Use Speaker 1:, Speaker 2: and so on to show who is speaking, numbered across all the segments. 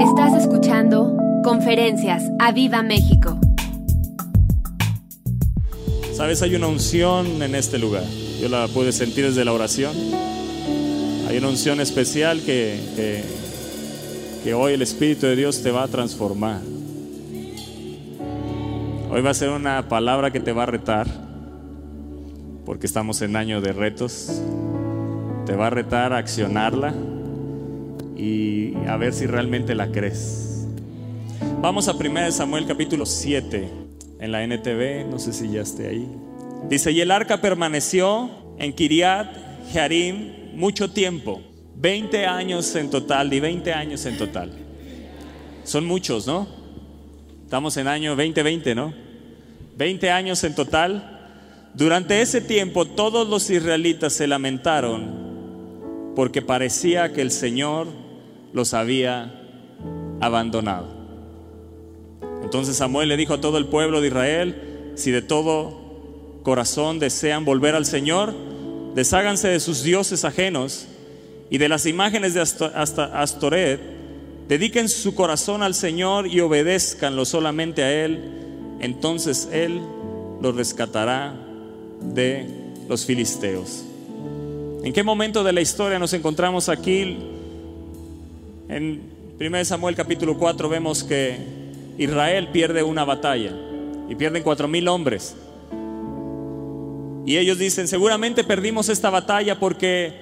Speaker 1: Estás escuchando Conferencias a Viva México.
Speaker 2: Sabes, hay una unción en este lugar. Yo la pude sentir desde la oración. Hay una unción especial que, que, que hoy el Espíritu de Dios te va a transformar. Hoy va a ser una palabra que te va a retar, porque estamos en año de retos. Te va a retar a accionarla y a ver si realmente la crees. Vamos a 1 Samuel capítulo 7 en la NTV, no sé si ya esté ahí. Dice, y el arca permaneció en Kiriat Jearim mucho tiempo, 20 años en total, y 20 años en total. Son muchos, ¿no? Estamos en año 2020, ¿no? 20 años en total. Durante ese tiempo todos los israelitas se lamentaron porque parecía que el Señor los había abandonado. Entonces Samuel le dijo a todo el pueblo de Israel, si de todo corazón desean volver al Señor, desháganse de sus dioses ajenos y de las imágenes de Astoret, dediquen su corazón al Señor y obedézcanlo solamente a Él, entonces Él los rescatará de los filisteos. ¿En qué momento de la historia nos encontramos aquí? En 1 Samuel capítulo 4 vemos que Israel pierde una batalla y pierden cuatro mil hombres. Y ellos dicen, seguramente perdimos esta batalla porque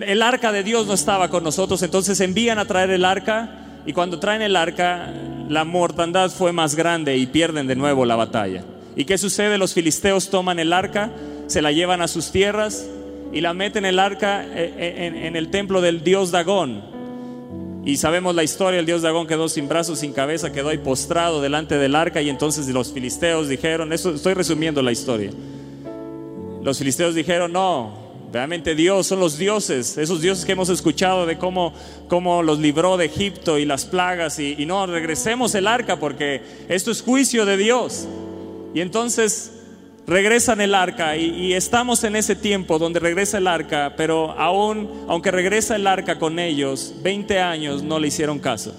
Speaker 2: el arca de Dios no estaba con nosotros, entonces envían a traer el arca y cuando traen el arca la mortandad fue más grande y pierden de nuevo la batalla. ¿Y qué sucede? Los filisteos toman el arca, se la llevan a sus tierras y la meten el arca eh, eh, en, el templo del dios Dagón. Y sabemos la historia, el dios Dagón quedó sin brazos, sin cabeza, quedó ahí postrado delante del arca y entonces los filisteos dijeron, eso estoy resumiendo la historia. Los filisteos dijeron, no, realmente Dios son los dioses, esos dioses que hemos escuchado de cómo, cómo los libró de Egipto y las plagas y, y no, regresemos el arca porque esto es juicio de Dios. Y entonces regresan el arca y, estamos en ese tiempo donde regresa el arca, pero aún, aunque regresa el arca con ellos, 20 años no le hicieron caso.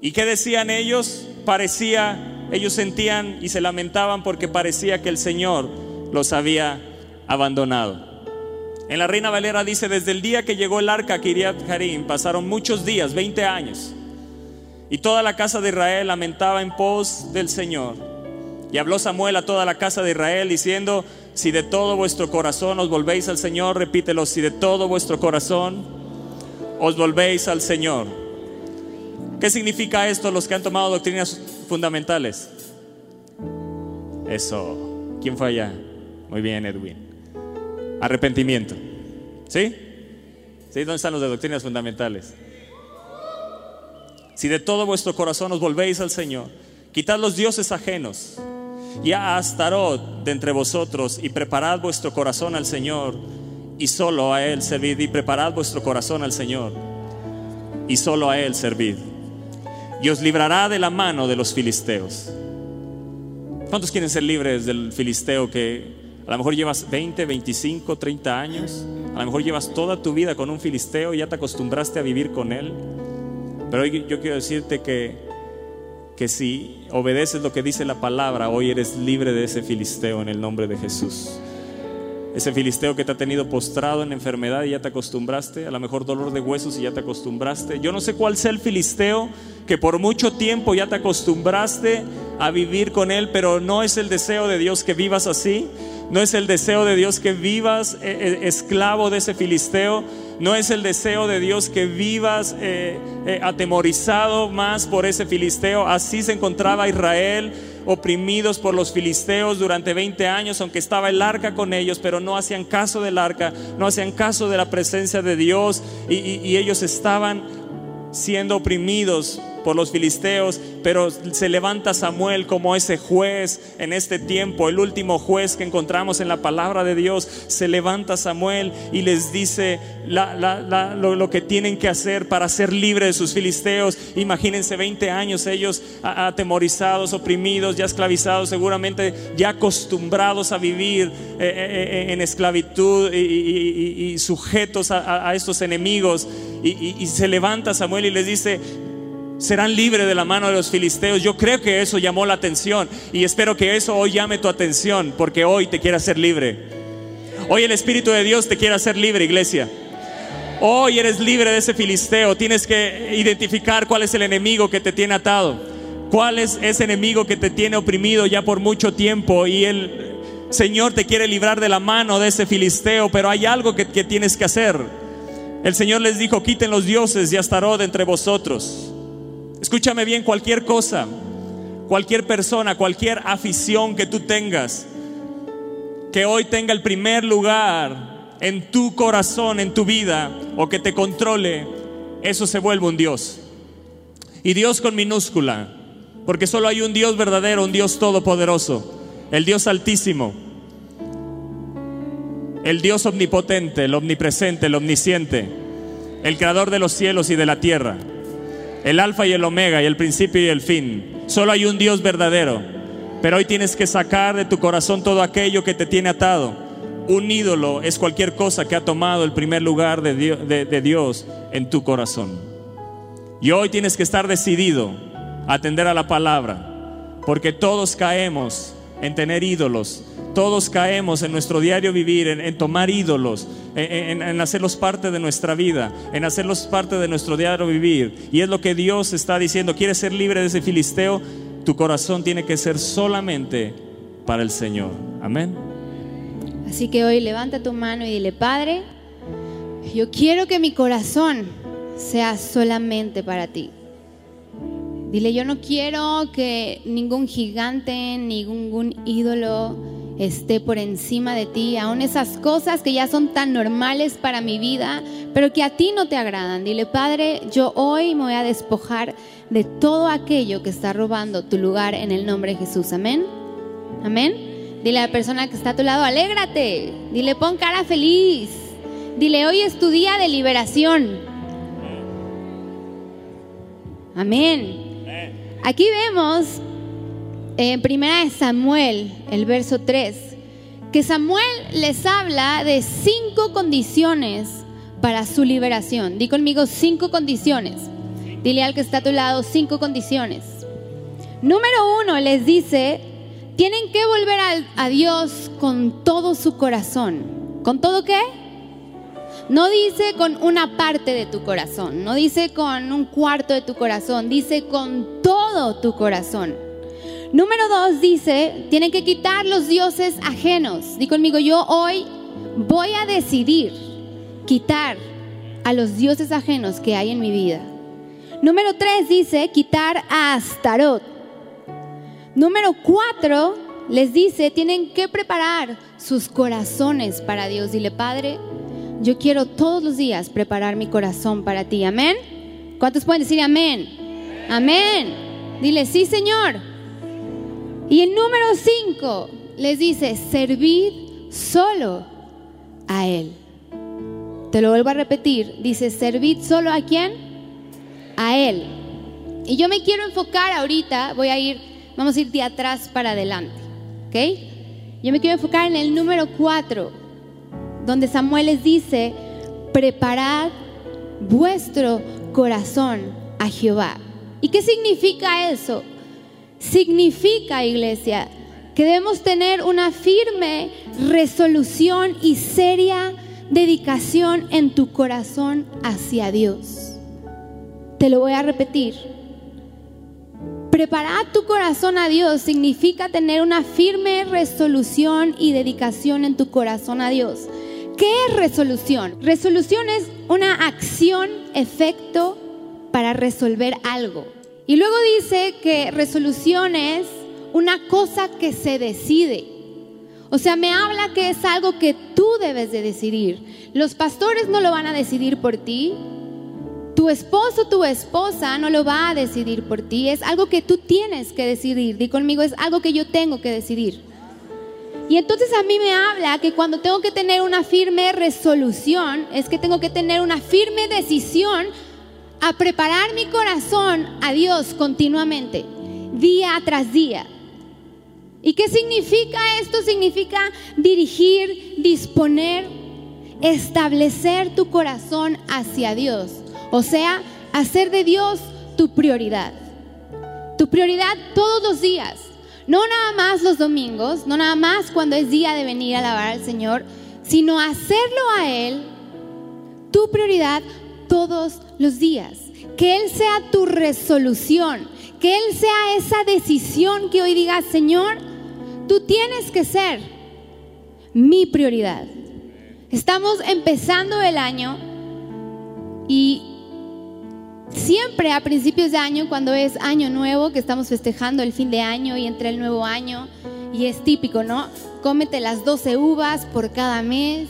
Speaker 2: ¿Y qué decían ellos? Parecía, ellos sentían y se lamentaban porque parecía que el Señor los había abandonado. En la Reina Valera dice, desde el día que llegó el arca a Kiriat Harim, pasaron muchos días, 20 años, y toda la casa de Israel lamentaba en pos del Señor. Y habló Samuel a toda la casa de Israel diciendo, si de todo vuestro corazón os volvéis al Señor, repítelo, si de todo vuestro corazón os volvéis al Señor. ¿Qué significa esto los que han tomado doctrinas fundamentales? Eso. ¿Quién fue allá? Muy bien, Edwin. Arrepentimiento. ¿Sí? ¿Sí? ¿Dónde están los de doctrinas fundamentales? Si de todo vuestro corazón os volvéis al Señor, quitad los dioses ajenos y a Astarot de entre vosotros y preparad vuestro corazón al Señor y solo a Él servid y preparad vuestro corazón al Señor y solo a Él servid y os librará de la mano de los filisteos. ¿Cuántos quieren ser libres del filisteo que a lo mejor llevas 20, 25, 30 años? A lo mejor llevas toda tu vida con un filisteo y ya te acostumbraste a vivir con él. Pero hoy yo quiero decirte que que si obedeces lo que dice la palabra, hoy eres libre de ese filisteo en el nombre de Jesús. Ese filisteo que te ha tenido postrado en enfermedad y ya te acostumbraste, a lo mejor dolor de huesos y ya te acostumbraste. Yo no sé cuál sea el filisteo que por mucho tiempo ya te acostumbraste a vivir con él, pero no es el deseo de Dios que vivas así. No es el deseo de Dios que vivas eh, eh, esclavo de ese filisteo. No es el deseo de Dios que vivas eh, atemorizado más por ese filisteo. Así se encontraba Israel oprimidos por los filisteos durante 20 años, aunque estaba el arca con ellos, pero no hacían caso del arca, no hacían caso de la presencia de Dios y ellos estaban siendo oprimidos por los filisteos, pero se levanta Samuel como ese juez en este tiempo, el último juez que encontramos en la palabra de Dios. Se levanta Samuel y les dice lo, que tienen que hacer para ser libres de sus filisteos. Imagínense 20 años ellos atemorizados, oprimidos, ya esclavizados, seguramente ya acostumbrados a vivir eh, eh, eh, en esclavitud y, sujetos a, estos enemigos. y se levanta Samuel y les dice, serán libres de la mano de los filisteos. Yo creo que eso llamó la atención y espero que eso hoy llame tu atención porque hoy te quiere hacer libre. Hoy el Espíritu de Dios te quiere hacer libre, iglesia. Hoy eres libre de ese filisteo. Tienes que identificar cuál es el enemigo que te tiene atado. Cuál es ese enemigo que te tiene oprimido ya por mucho tiempo y el Señor te quiere librar de la mano de ese filisteo, pero hay algo que, que tienes que hacer. El Señor les dijo, quiten los dioses y Astarot entre vosotros. Escúchame bien, cualquier cosa, cualquier persona, cualquier afición que tú tengas, que hoy tenga el primer lugar en tu corazón, en tu vida, o que te controle, eso se vuelve un Dios. Y Dios con minúscula, porque solo hay un Dios verdadero, un Dios todopoderoso, el Dios altísimo, el Dios omnipotente, el omnipresente, el omnisciente, el creador de los cielos y de la tierra el alfa y el omega y el principio y el fin. Solo hay un Dios verdadero. Pero hoy tienes que sacar de tu corazón todo aquello que te tiene atado. Un ídolo es cualquier cosa que ha tomado el primer lugar de Dios, en tu corazón. Y hoy tienes que estar decidido a atender a la palabra, porque todos caemos en tener ídolos todos caemos en nuestro diario vivir, en, tomar ídolos, en, hacerlos parte de nuestra vida, en hacerlos parte de nuestro diario vivir. Y es lo que Dios está diciendo. ¿Quieres ser libre de ese filisteo? Tu corazón tiene que ser solamente para el Señor. Amén.
Speaker 3: Así que hoy levanta tu mano y dile, Padre, yo quiero que mi corazón sea solamente para ti. Dile, yo no quiero que ningún gigante, ningún ídolo, esté por encima de ti, aún esas cosas que ya son tan normales para mi vida, pero que a ti no te agradan. Dile, Padre, yo hoy me voy a despojar de todo aquello que está robando tu lugar en el nombre de Jesús. Amén. Amén. Dile a la persona que está a tu lado, alégrate. Dile, pon cara feliz. Dile, hoy es tu día de liberación. Amén. Aquí vemos en primera de Samuel, el verso 3, que Samuel les habla de cinco condiciones para su liberación. Di conmigo cinco condiciones. Dile al que está a tu lado cinco condiciones. Número uno les dice, tienen que volver a, a Dios con todo su corazón. ¿Con todo qué? No dice con una parte de tu corazón, no dice con un cuarto de tu corazón, dice con todo tu corazón. Número dos dice, tienen que quitar los dioses ajenos. Di conmigo, yo hoy voy a decidir quitar a los dioses ajenos que hay en mi vida. Número tres dice, quitar a Astarot. Número cuatro les dice, tienen que preparar sus corazones para Dios. Dile, Padre, yo quiero todos los días preparar mi corazón para ti. Amén. ¿Cuántos pueden decir amén? Amén. Dile, sí, Señor. Y el número 5 les dice, servid solo a Él. Te lo vuelvo a repetir, dice, servid solo a quién? A Él. Y yo me quiero enfocar ahorita, voy a ir, vamos a ir de atrás para adelante, ¿ok? Yo me quiero enfocar en el número 4, donde Samuel les dice, preparad vuestro corazón a Jehová. ¿Y qué significa eso? Significa, iglesia, que debemos tener una firme resolución y seria dedicación en tu corazón hacia Dios. Te lo voy a repetir. Preparar tu corazón a Dios significa tener una firme resolución y dedicación en tu corazón a Dios. ¿Qué es resolución? Resolución es una acción, efecto para resolver algo. Y luego dice que resolución es una cosa que se decide. O sea, me habla que es algo que tú debes de decidir. Los pastores no lo van a decidir por ti. Tu esposo, tu esposa no lo va a decidir por ti. Es algo que tú tienes que decidir. Di conmigo, es algo que yo tengo que decidir. Y entonces a mí me habla que cuando tengo que tener una firme resolución, es que tengo que tener una firme decisión a preparar mi corazón a Dios continuamente, día tras día. ¿Y qué significa esto? Significa dirigir, disponer, establecer tu corazón hacia Dios. O sea, hacer de Dios tu prioridad. Tu prioridad todos los días. No nada más los domingos, no nada más cuando es día de venir a alabar al Señor, sino hacerlo a Él tu prioridad todos los días. Que Él sea tu resolución, que Él sea esa decisión que hoy digas, Señor, tú tienes que ser mi prioridad. Estamos empezando el año y siempre a principios de año, cuando es año nuevo, que estamos festejando el fin de año y entre el nuevo año, y es típico, ¿no? Cómete las 12 uvas por cada mes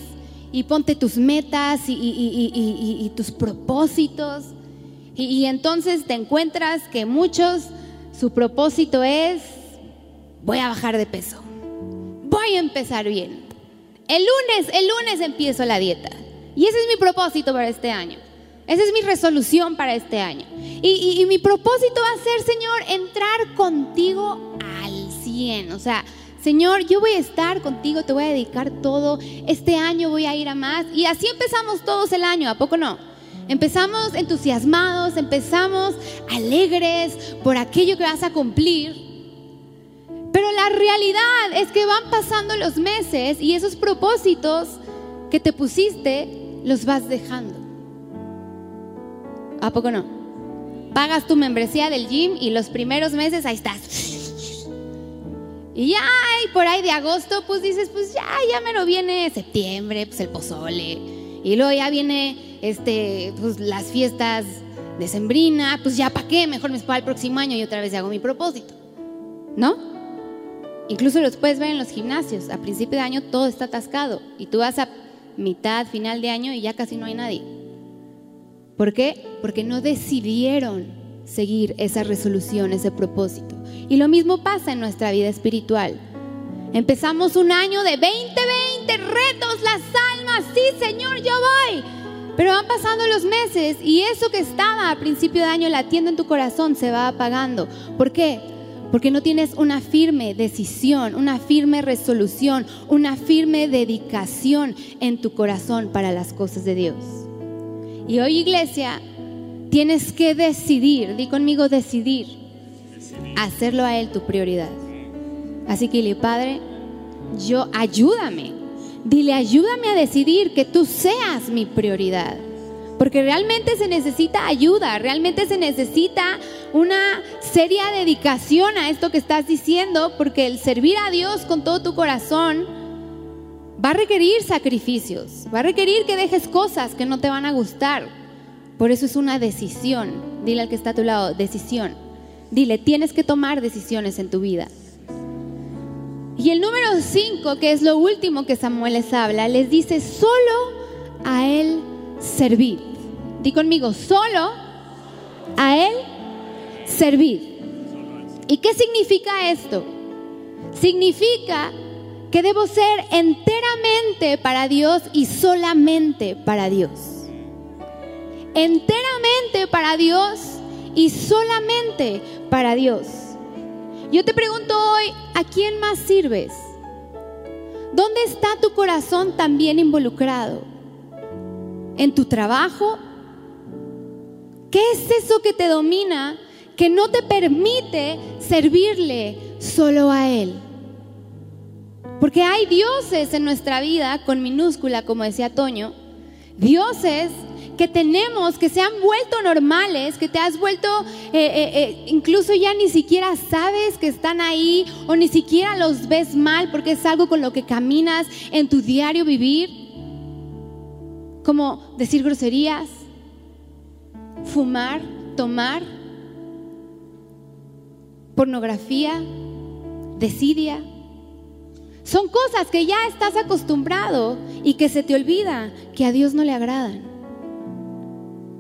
Speaker 3: y ponte tus metas y, tus propósitos. y entonces te encuentras que muchos, su propósito es, voy a bajar de peso, voy a empezar bien. El lunes, el lunes empiezo la dieta. Y ese es mi propósito para este año. Esa es mi resolución para este año. Y, mi propósito va a ser, Señor, entrar contigo al 100. O sea, Señor, yo voy a estar contigo, te voy a dedicar todo. Este año voy a ir a más. Y así empezamos todos el año, ¿a poco no? Empezamos entusiasmados, empezamos alegres por aquello que vas a cumplir. Pero la realidad es que van pasando los meses y esos propósitos que te pusiste los vas dejando. ¿A poco no? Pagas tu membresía del gym y los primeros meses ahí estás. Y ya, y por ahí de agosto, pues dices, pues ya, ya me lo viene septiembre, pues el pozole. Y luego ya viene, este, pues las fiestas de sembrina, pues ya, ¿para qué? Mejor me espero el próximo año y otra vez hago mi propósito. ¿No? Incluso los puedes ver en los gimnasios. A principio de año todo está atascado. Y tú vas a mitad, final de año y ya casi no hay nadie. ¿Por qué? Porque no decidieron seguir esa resolución, ese propósito. Y lo mismo pasa en nuestra vida espiritual. Empezamos un año de 2020, retos, las almas, sí Señor, yo voy. Pero van pasando los meses y eso que estaba a principio de año latiendo en tu corazón se va apagando. ¿Por qué? Porque no tienes una firme decisión, una firme resolución, una firme dedicación en tu corazón para las cosas de Dios. Y hoy iglesia, tienes que decidir, di conmigo decidir, hacerlo a Él tu prioridad. Así que dile, Padre, yo ayúdame, dile, ayúdame a decidir que tú seas mi prioridad. Porque realmente se necesita ayuda, realmente se necesita una seria dedicación a esto que estás diciendo, porque el servir a Dios con todo tu corazón, va a requerir sacrificios, va a requerir que dejes cosas que no te van a gustar. Por eso es una decisión. Dile al que está a tu lado, decisión. Dile, tienes que tomar decisiones en tu vida. Y el número 5, que es lo último que Samuel les habla, les dice, solo a Él servir. Di conmigo, solo a Él servir. ¿Y qué significa esto? Significa que debo ser enteramente para Dios y solamente para Dios. Enteramente para Dios y solamente para Dios. Yo te pregunto hoy, ¿a quién más sirves? ¿Dónde está tu corazón también involucrado? ¿En tu trabajo? ¿Qué es eso que te domina que no te permite servirle solo a Él? Porque hay dioses en nuestra vida, con minúscula, como decía Toño, dioses que tenemos, que se han vuelto normales, que te has vuelto, eh, eh, eh, incluso ya ni siquiera sabes que están ahí o ni siquiera los ves mal porque es algo con lo que caminas en tu diario vivir, como decir groserías, fumar, tomar, pornografía, desidia son cosas que ya estás acostumbrado y que se te olvida que a Dios no le agradan.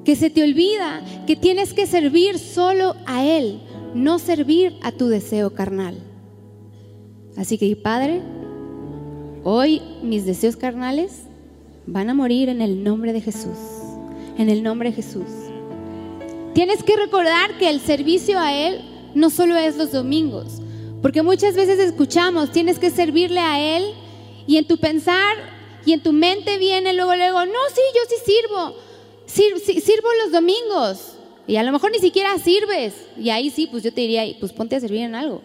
Speaker 3: Que se te olvida que tienes que servir solo a Él, no servir a tu deseo carnal. Así que, Padre, hoy mis deseos carnales van a morir en el nombre de Jesús. En el nombre de Jesús. Tienes que recordar que el servicio a Él no solo es los domingos, porque muchas veces escuchamos, tienes que servirle a Él y en tu pensar y en tu mente viene luego, luego, no, sí, yo sí sirvo, sirvo los domingos. Y a lo mejor ni siquiera sirves. Y ahí sí, pues yo te diría, pues ponte a servir en algo.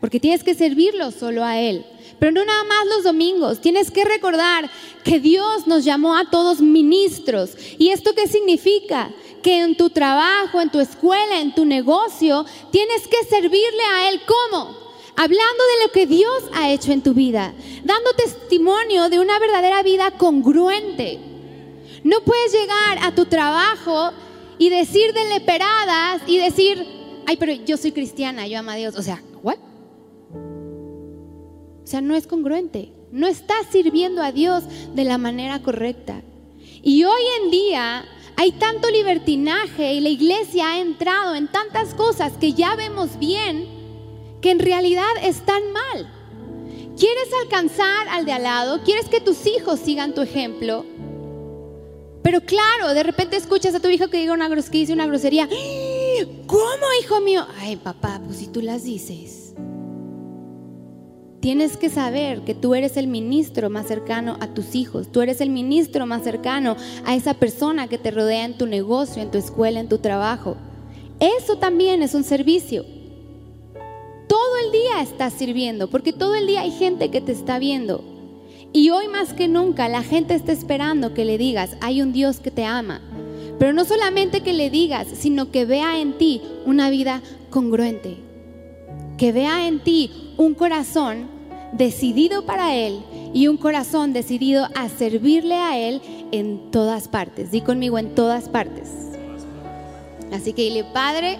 Speaker 3: Porque tienes que servirlo solo a Él. Pero no nada más los domingos. Tienes que recordar que Dios nos llamó a todos ministros. ¿Y esto qué significa? Que en tu trabajo, en tu escuela, en tu negocio, tienes que servirle a Él como hablando de lo que Dios ha hecho en tu vida, dando testimonio de una verdadera vida congruente. No puedes llegar a tu trabajo y decir de y decir, ay, pero yo soy cristiana, yo amo a Dios. O sea, ¿what? O sea, no es congruente. No estás sirviendo a Dios de la manera correcta. Y hoy en día hay tanto libertinaje y la iglesia ha entrado en tantas cosas que ya vemos bien que en realidad están mal. ¿Quieres alcanzar al de al lado? ¿Quieres que tus hijos sigan tu ejemplo? Pero claro, de repente escuchas a tu hijo que diga una, que una grosería. ¿Cómo, hijo mío? Ay, papá, pues si tú las dices. Tienes que saber que tú eres el ministro más cercano a tus hijos. Tú eres el ministro más cercano a esa persona que te rodea en tu negocio, en tu escuela, en tu trabajo. Eso también es un servicio todo el día estás sirviendo, porque todo el día hay gente que te está viendo. Y hoy más que nunca la gente está esperando que le digas, hay un Dios que te ama. Pero no solamente que le digas, sino que vea en ti una vida congruente. Que vea en ti un corazón decidido para Él y un corazón decidido a servirle a Él en todas partes. Di conmigo en todas partes. Así que dile, Padre,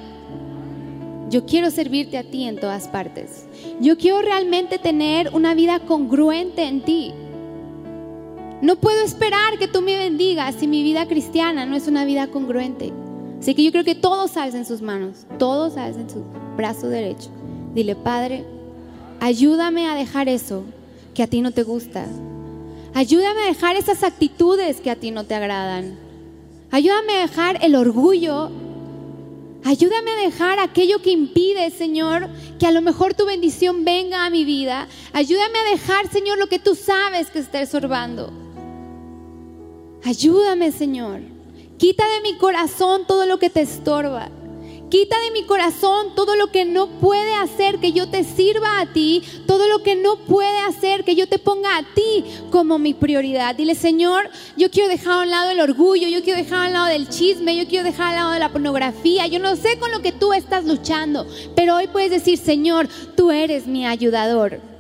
Speaker 3: yo quiero servirte a ti en todas partes. Yo quiero realmente tener una vida congruente en ti. No puedo esperar que tú me bendigas si mi vida cristiana no es una vida congruente. Así que yo creo que todos alcen sus manos, todos alcen su brazo derecho. Dile, Padre, ayúdame a dejar eso que a ti no te gusta. Ayúdame a dejar esas actitudes que a ti no te agradan. Ayúdame a dejar el orgullo Ayúdame a dejar aquello que impide, Señor, que a lo mejor tu bendición venga a mi vida. Ayúdame a dejar, Señor, lo que tú sabes que está estorbando. Ayúdame, Señor. Quita de mi corazón todo lo que te estorba. Quita de mi corazón todo lo que no puede hacer que yo te sirva a ti, todo lo que no puede hacer que yo te ponga a ti como mi prioridad. Dile, Señor, yo quiero dejar a un lado el orgullo, yo quiero dejar a un lado del chisme, yo quiero dejar a un lado la pornografía. Yo no sé con lo que tú estás luchando, pero hoy puedes decir, Señor, tú eres mi ayudador.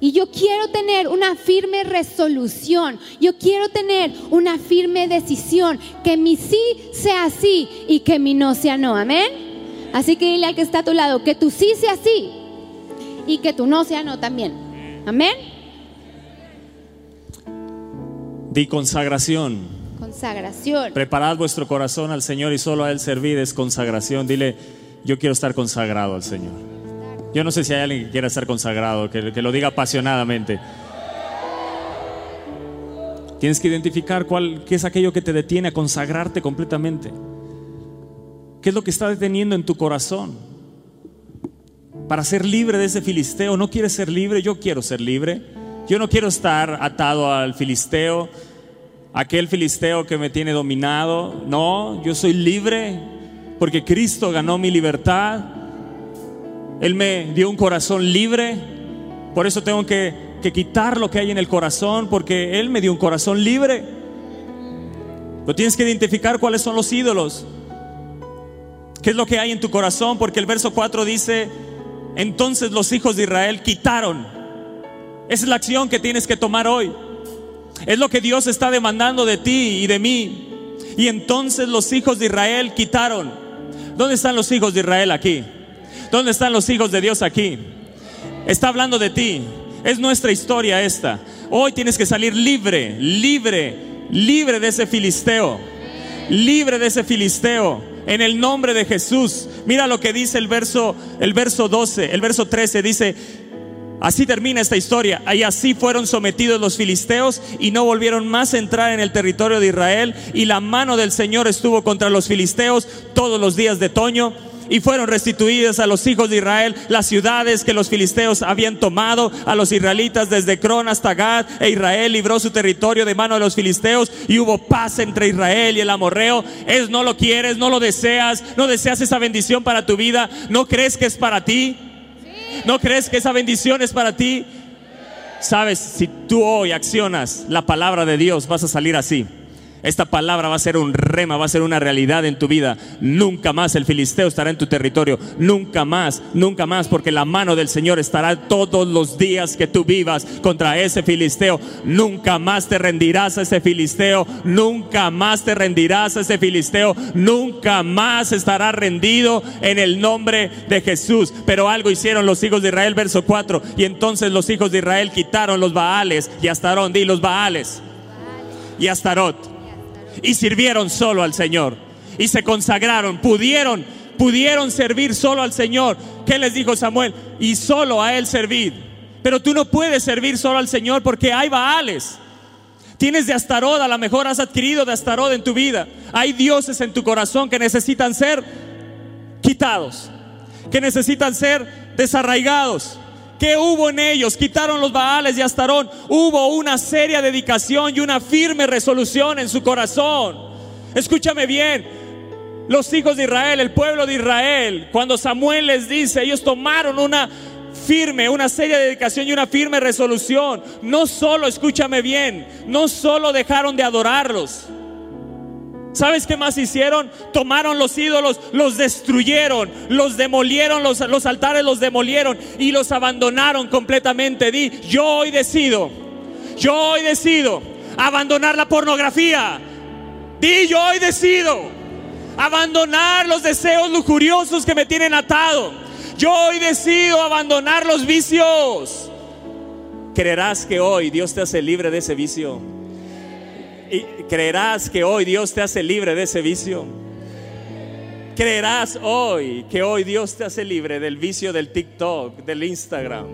Speaker 3: Y yo quiero tener una firme resolución. Yo quiero tener una firme decisión. Que mi sí sea sí y que mi no sea no. Amén. Así que dile al que está a tu lado que tu sí sea sí y que tu no sea no también. Amén.
Speaker 2: Di consagración.
Speaker 3: Consagración.
Speaker 2: Preparad vuestro corazón al Señor y solo a Él servir es consagración. Dile, yo quiero estar consagrado al Señor. Yo no sé si hay alguien que quiera estar consagrado, que, que lo diga apasionadamente. Tienes que identificar cuál, qué es aquello que te detiene a consagrarte completamente. ¿Qué es lo que está deteniendo en tu corazón? Para ser libre de ese filisteo, ¿no quieres ser libre? Yo quiero ser libre. Yo no quiero estar atado al filisteo, aquel filisteo que me tiene dominado. No, yo soy libre porque Cristo ganó mi libertad. Él me dio un corazón libre. Por eso tengo que, quitar lo que hay en el corazón porque Él me dio un corazón libre. Pero tienes que identificar cuáles son los ídolos. ¿Qué es lo que hay en tu corazón? Porque el verso 4 dice, entonces los hijos de Israel quitaron. Esa es la acción que tienes que tomar hoy. Es lo que Dios está demandando de ti y de mí. Y entonces los hijos de Israel quitaron. ¿Dónde están los hijos de Israel aquí? ¿Dónde están los hijos de Dios aquí? Está hablando de ti. Es nuestra historia esta. Hoy tienes que salir libre, libre, libre de ese filisteo. Libre de ese filisteo en el nombre de Jesús. Mira lo que dice el verso, el verso 12, el verso 13 dice, así termina esta historia. Y así fueron sometidos los filisteos y no volvieron más a entrar en el territorio de Israel. Y la mano del Señor estuvo contra los filisteos todos los días de otoño y fueron restituidas a los hijos de Israel las ciudades que los filisteos habían tomado a los israelitas desde Cron hasta Gad e Israel libró su territorio de mano de los filisteos y hubo paz entre Israel y el amorreo. Es no lo quieres, no lo deseas, no deseas esa bendición para tu vida, no crees que es para ti. ¿No crees que esa bendición es para ti? Sabes, si tú hoy accionas la palabra de Dios, vas a salir así. Esta palabra va a ser un rema, va a ser una realidad en tu vida. Nunca más el filisteo estará en tu territorio. Nunca más, nunca más, porque la mano del Señor estará todos los días que tú vivas contra ese filisteo. Nunca más te rendirás a ese filisteo. Nunca más te rendirás a ese filisteo. Nunca más estará rendido en el nombre de Jesús. Pero algo hicieron los hijos de Israel, verso 4. Y entonces los hijos de Israel quitaron los Baales y Astarón. Di los Baales y Astarot y sirvieron solo al Señor. Y se consagraron, pudieron, pudieron servir solo al Señor. ¿Qué les dijo Samuel? Y solo a Él servir. Pero tú no puedes servir solo al Señor porque hay Baales. Tienes de Astarod, a lo mejor has adquirido de Astarod en tu vida. Hay dioses en tu corazón que necesitan ser quitados, que necesitan ser desarraigados. ¿Qué hubo en ellos? Quitaron los Baales y Astarón. Hubo una seria dedicación y una firme resolución en su corazón. Escúchame bien. Los hijos de Israel, el pueblo de Israel, cuando Samuel les dice, ellos tomaron una firme, una seria dedicación y una firme resolución. No solo, escúchame bien, no solo dejaron de adorarlos ¿Sabes qué más hicieron? Tomaron los ídolos, los destruyeron, los demolieron, los, los, altares los demolieron y los abandonaron completamente. Di, yo hoy decido, yo hoy decido abandonar la pornografía. Di, yo hoy decido abandonar los deseos lujuriosos que me tienen atado. Yo hoy decido abandonar los vicios. ¿Creerás que hoy Dios te hace libre de ese vicio? ¿Y creerás que hoy Dios te hace libre de ese vicio? ¿Creerás hoy que hoy Dios te hace libre del vicio del TikTok, del Instagram,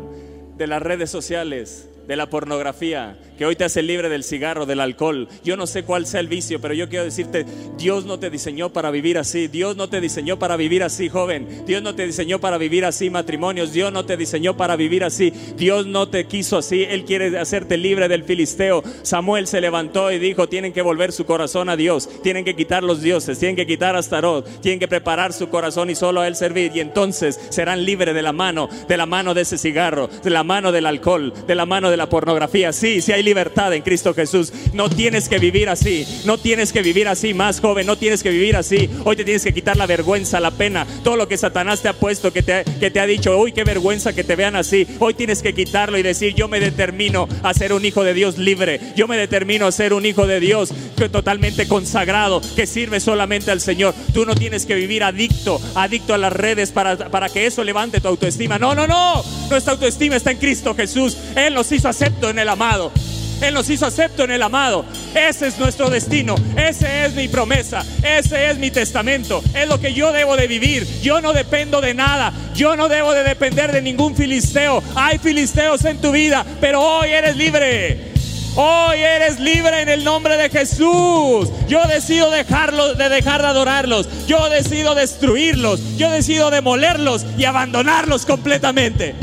Speaker 2: de las redes sociales? De la pornografía, que hoy te hace libre del cigarro, del alcohol. Yo no sé cuál sea el vicio, pero yo quiero decirte, Dios no te diseñó para vivir así. Dios no te diseñó para vivir así, joven. Dios no te diseñó para vivir así, matrimonios. Dios no te diseñó para vivir así. Dios no te quiso así. Él quiere hacerte libre del filisteo. Samuel se levantó y dijo, tienen que volver su corazón a Dios. Tienen que quitar los dioses. Tienen que quitar a Astarot. Tienen que preparar su corazón y solo a Él servir. Y entonces serán libres de la mano, de la mano de ese cigarro, de la mano del alcohol, de la mano de la pornografía. Sí, sí hay libertad en Cristo Jesús. No tienes que vivir así. No tienes que vivir así, más joven. No tienes que vivir así. Hoy te tienes que quitar la vergüenza, la pena. Todo lo que Satanás te ha puesto, que te, que te ha dicho, uy, qué vergüenza que te vean así. Hoy tienes que quitarlo y decir, yo me determino a ser un hijo de Dios libre. Yo me determino a ser un hijo de Dios totalmente consagrado, que sirve solamente al Señor. Tú no tienes que vivir adicto, adicto a las redes para, para que eso levante tu autoestima. No, no, no. Nuestra autoestima está en Cristo Jesús. Él nos hizo acepto en el amado. Él nos hizo acepto en el amado. Ese es nuestro destino. Esa es mi promesa. Ese es mi testamento. Es lo que yo debo de vivir. Yo no dependo de nada. Yo no debo de depender de ningún filisteo. Hay filisteos en tu vida, pero hoy eres libre. Hoy eres libre en el nombre de Jesús. Yo decido dejarlos, de dejar de adorarlos. Yo decido destruirlos. Yo decido demolerlos y abandonarlos completamente.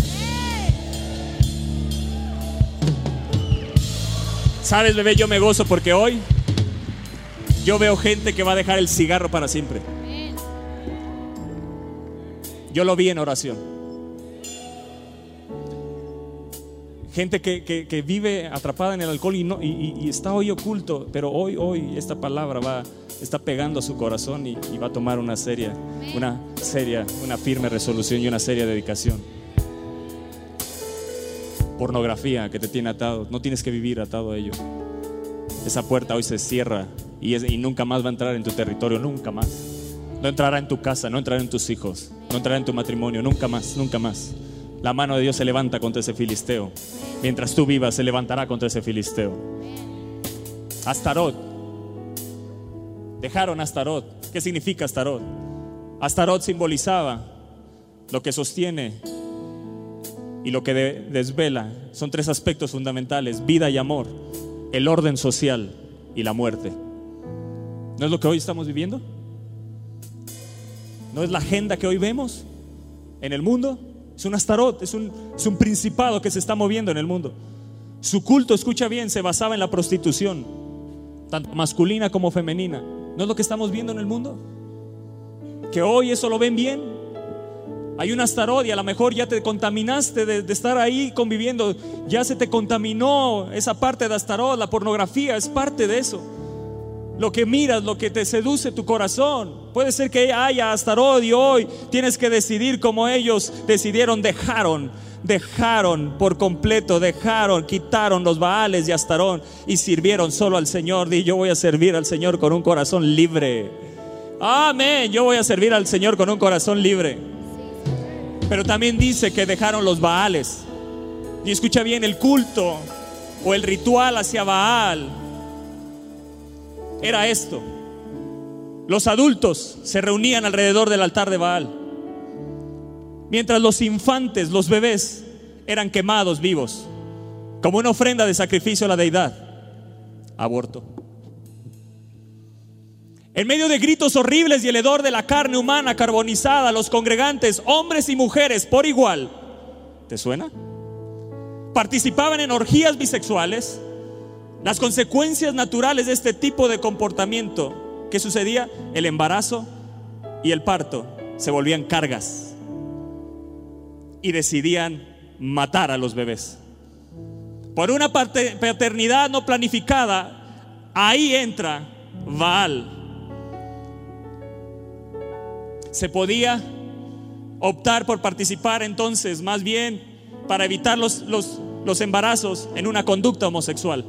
Speaker 2: Sabes, bebé, yo me gozo porque hoy yo veo gente que va a dejar el cigarro para siempre. Yo lo vi en oración. Gente que, vive atrapada en el alcohol y, no, y, está hoy oculto, pero hoy, hoy esta palabra va, está pegando a su corazón y, y va a tomar una seria, una seria, una firme resolución y una seria dedicación pornografía que te tiene atado. No tienes que vivir atado a ello. Esa puerta hoy se cierra y, nunca más va a entrar en tu territorio, nunca más. No entrará en tu casa, no entrará en tus hijos, no entrará en tu matrimonio, nunca más, nunca más. La mano de Dios se levanta contra ese filisteo. Mientras tú vivas, se levantará contra ese filisteo. Astarot. Dejaron Astarot. ¿Qué significa Astarot? Astarot simbolizaba lo que sostiene y lo que desvela son tres aspectos fundamentales, vida y amor, el orden social y la muerte. ¿No es lo que hoy estamos viviendo? ¿No es la agenda que hoy vemos en el mundo? Es un astarot, es un, es un principado que se está moviendo en el mundo. Su culto, escucha bien, se basaba en la prostitución, tanto masculina como femenina. ¿No es lo que estamos viendo en el mundo? Que hoy eso lo ven bien. Hay un astarot y a lo mejor ya te contaminaste de, de estar ahí conviviendo. Ya se te contaminó esa parte de astarot, la pornografía es parte de eso lo que miras, lo que te seduce tu corazón. Puede ser que haya hasta hoy hoy tienes que decidir como ellos decidieron, dejaron, dejaron por completo, dejaron, quitaron los Baales y Astarón y sirvieron solo al Señor. Di, yo voy a servir al Señor con un corazón libre. Amén, yo voy a servir al Señor con un corazón libre. Pero también dice que dejaron los Baales. Y escucha bien, el culto o el ritual hacia Baal era esto. Los adultos se reunían alrededor del altar de Baal, mientras los infantes, los bebés, eran quemados vivos, como una ofrenda de sacrificio a la deidad. Aborto. En medio de gritos horribles y el hedor de la carne humana carbonizada, los congregantes, hombres y mujeres por igual, ¿te suena? Participaban en orgías bisexuales, las consecuencias naturales de este tipo de comportamiento, ¿qué sucedía? El embarazo y el parto se volvían cargas y decidían matar a los bebés. Por una paternidad no planificada, ahí entra Baal. Se podía optar por participar entonces más bien para evitar los, los, los embarazos en una conducta homosexual.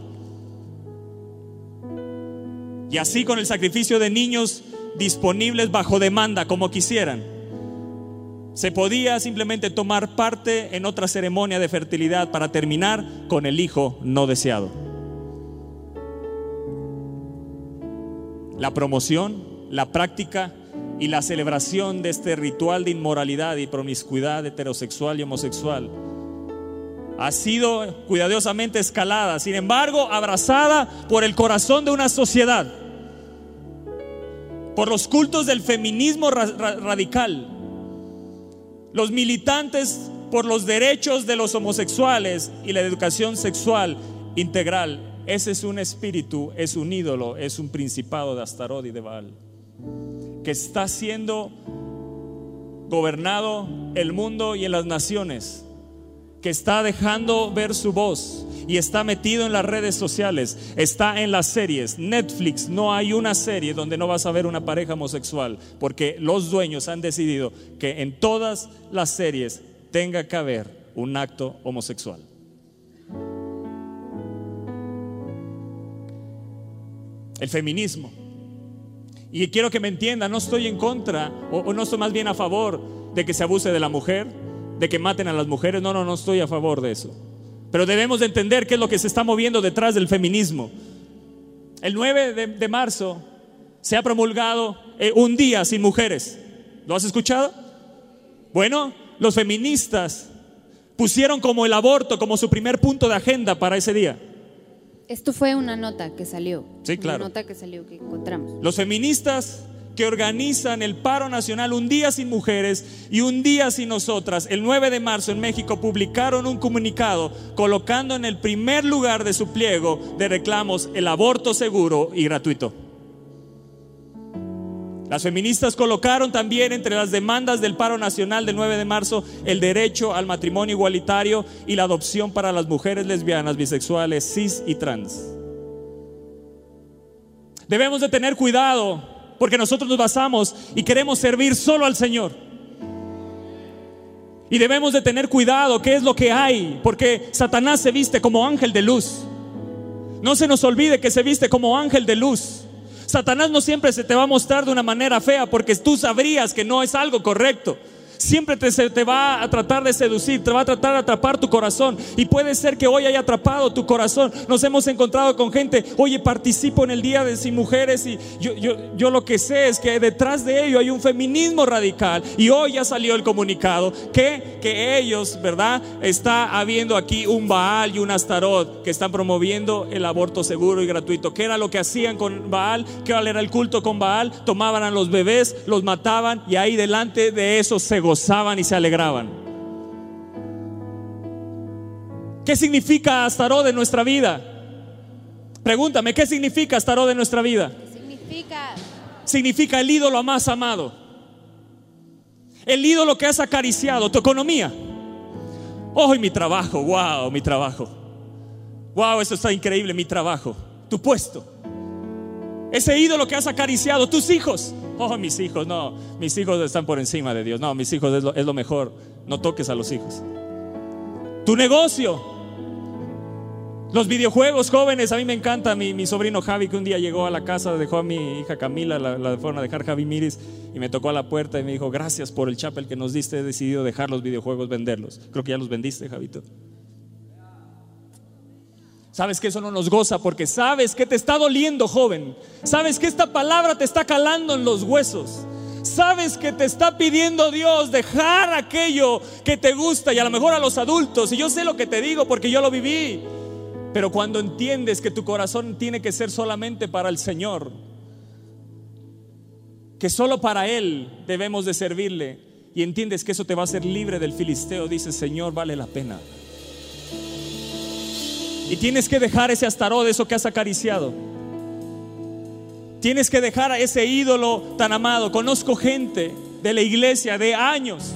Speaker 2: Y así con el sacrificio de niños disponibles bajo demanda, como quisieran. Se podía simplemente tomar parte en otra ceremonia de fertilidad para terminar con el hijo no deseado. La promoción, la práctica y la celebración de este ritual de inmoralidad y promiscuidad heterosexual y homosexual ha sido cuidadosamente escalada, sin embargo, abrazada por el corazón de una sociedad por los cultos del feminismo radical, los militantes por los derechos de los homosexuales y la educación sexual integral. Ese es un espíritu, es un ídolo, es un principado de Astarot y de Baal, que está siendo gobernado el mundo y en las naciones, que está dejando ver su voz y está metido en las redes sociales, está en las series. Netflix, no hay una serie donde no vas a ver una pareja homosexual, porque los dueños han decidido que en todas las series tenga que haber un acto homosexual. El feminismo. Y quiero que me entiendan, no estoy en contra, o, no estoy más bien a favor de que se abuse de la mujer, de que maten a las mujeres. No, no, no estoy a favor de eso. Pero debemos de entender qué es lo que se está moviendo detrás del feminismo. El 9 de, marzo se ha promulgado eh, un día sin mujeres. ¿Lo has escuchado? Bueno, los feministas pusieron como el aborto como su primer punto de agenda para ese día.
Speaker 3: Esto fue una nota que salió.
Speaker 2: Sí, claro.
Speaker 3: Una nota que salió que encontramos.
Speaker 2: Los feministas que organizan el paro nacional Un Día Sin Mujeres y Un Día Sin Nosotras, el 9 de marzo en México, publicaron un comunicado colocando en el primer lugar de su pliego de reclamos el aborto seguro y gratuito. Las feministas colocaron también entre las demandas del paro nacional del 9 de marzo el derecho al matrimonio igualitario y la adopción para las mujeres lesbianas, bisexuales, cis y trans. Debemos de tener cuidado porque nosotros nos basamos y queremos servir solo al Señor. Y debemos de tener cuidado qué es lo que hay, porque Satanás se viste como ángel de luz. No se nos olvide que se viste como ángel de luz. Satanás no siempre se te va a mostrar de una manera fea porque tú sabrías que no es algo correcto. Siempre te, va a tratar de seducir, te va a tratar de atrapar tu corazón. Y puede ser que hoy haya atrapado tu corazón. Nos hemos encontrado con gente, oye, participo en el Día de Sin Mujeres y yo, yo, yo lo que sé es que detrás de ello hay un feminismo radical. Y hoy ya salió el comunicado que, que ellos, ¿verdad? Está habiendo aquí un Baal y un Astarot que están promoviendo el aborto seguro y gratuito. ¿Qué era lo que hacían con Baal? ¿Qué era el culto con Baal? Tomaban a los bebés, los mataban y ahí delante de eso se gozaban y se alegraban. ¿Qué significa Astarot en nuestra vida? Pregúntame, ¿qué significa Astarot en nuestra vida?
Speaker 3: Significa
Speaker 2: Significa el ídolo más amado. El ídolo que has acariciado, tu economía. Oh, y mi trabajo, wow, mi trabajo. Wow, eso está increíble, mi trabajo. Tu puesto. Ese ídolo que has acariciado, tus hijos. Oh, mis hijos, no, mis hijos están por encima de Dios. No, mis hijos es lo, mejor. No toques a los hijos. Tu negocio. Los videojuegos jóvenes, a mí me encanta. Mi, mi sobrino Javi, que un día llegó a la casa, dejó a mi hija Camila, la, la fueron a dejar Javi Miris, y me tocó a la puerta y me dijo: Gracias por el chapel que nos diste. He decidido dejar los videojuegos, venderlos. Creo que ya los vendiste, Javito. Sabes que eso no nos goza porque sabes que te está doliendo, joven. Sabes que esta palabra te está calando en los huesos. Sabes que te está pidiendo Dios dejar aquello que te gusta y a lo mejor a los adultos. Y yo sé lo que te digo porque yo lo viví. Pero cuando entiendes que tu corazón tiene que ser solamente para el Señor, que solo para Él debemos de servirle, y entiendes que eso te va a hacer libre del filisteo, dices, Señor, vale la pena. Y tienes que dejar ese astarot, eso que has acariciado. Tienes que dejar a ese ídolo tan amado. Conozco gente de la iglesia de años.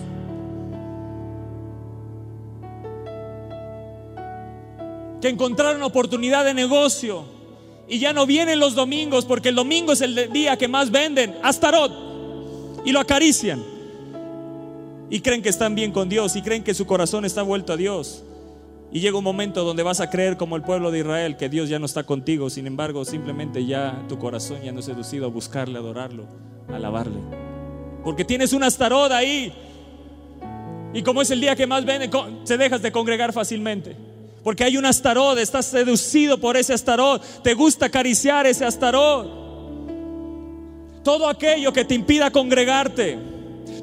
Speaker 2: Que encontraron oportunidad de negocio y ya no vienen los domingos porque el domingo es el día que más venden. Astarot. Y lo acarician. Y creen que están bien con Dios y creen que su corazón está vuelto a Dios. Y llega un momento donde vas a creer como el pueblo de Israel que Dios ya no está contigo. Sin embargo, simplemente ya tu corazón ya no es seducido a buscarle, adorarlo, alabarle. Porque tienes un astarot ahí. Y como es el día que más vende, se dejas de congregar fácilmente. Porque hay un astarot, estás seducido por ese astarot. Te gusta acariciar ese astarot. Todo aquello que te impida congregarte.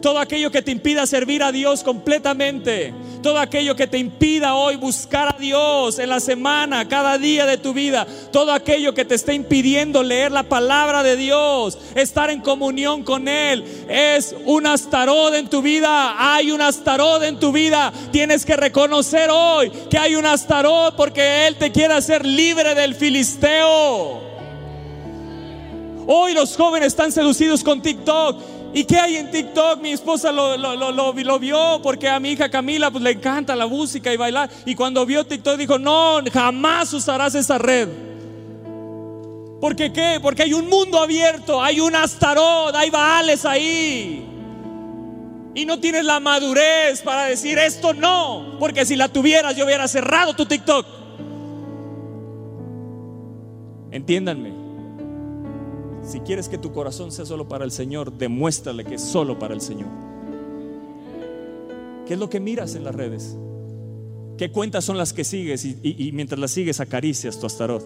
Speaker 2: Todo aquello que te impida servir a Dios completamente. Todo aquello que te impida hoy buscar a Dios en la semana, cada día de tu vida. Todo aquello que te esté impidiendo leer la palabra de Dios, estar en comunión con Él. Es un astarot en tu vida. Hay un astarot en tu vida. Tienes que reconocer hoy que hay un astarot porque Él te quiere hacer libre del filisteo. Hoy los jóvenes están seducidos con TikTok. ¿Y qué hay en TikTok? Mi esposa lo, lo, vio porque a mi hija Camila pues, le encanta la música y bailar. Y cuando vio TikTok dijo, no, jamás usarás esa red. ¿Por qué qué? Porque hay un mundo abierto, hay un astarot, hay baales ahí. Y no tienes la madurez para decir esto no. Porque si la tuvieras yo hubiera cerrado tu TikTok. Entiéndanme. Si quieres que tu corazón sea solo para el Señor, demuéstrale que es solo para el Señor. ¿Qué es lo que miras en las redes? ¿Qué cuentas son las que sigues? Y, mientras las sigues acaricias tu astarot.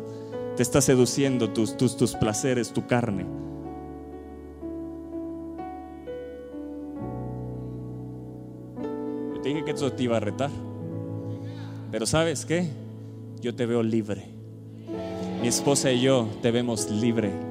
Speaker 2: Te está seduciendo tus, tus, tus placeres, tu carne. Yo te dije que eso te iba a retar. Pero ¿sabes qué? Yo te veo libre. Mi esposa y yo te vemos libre.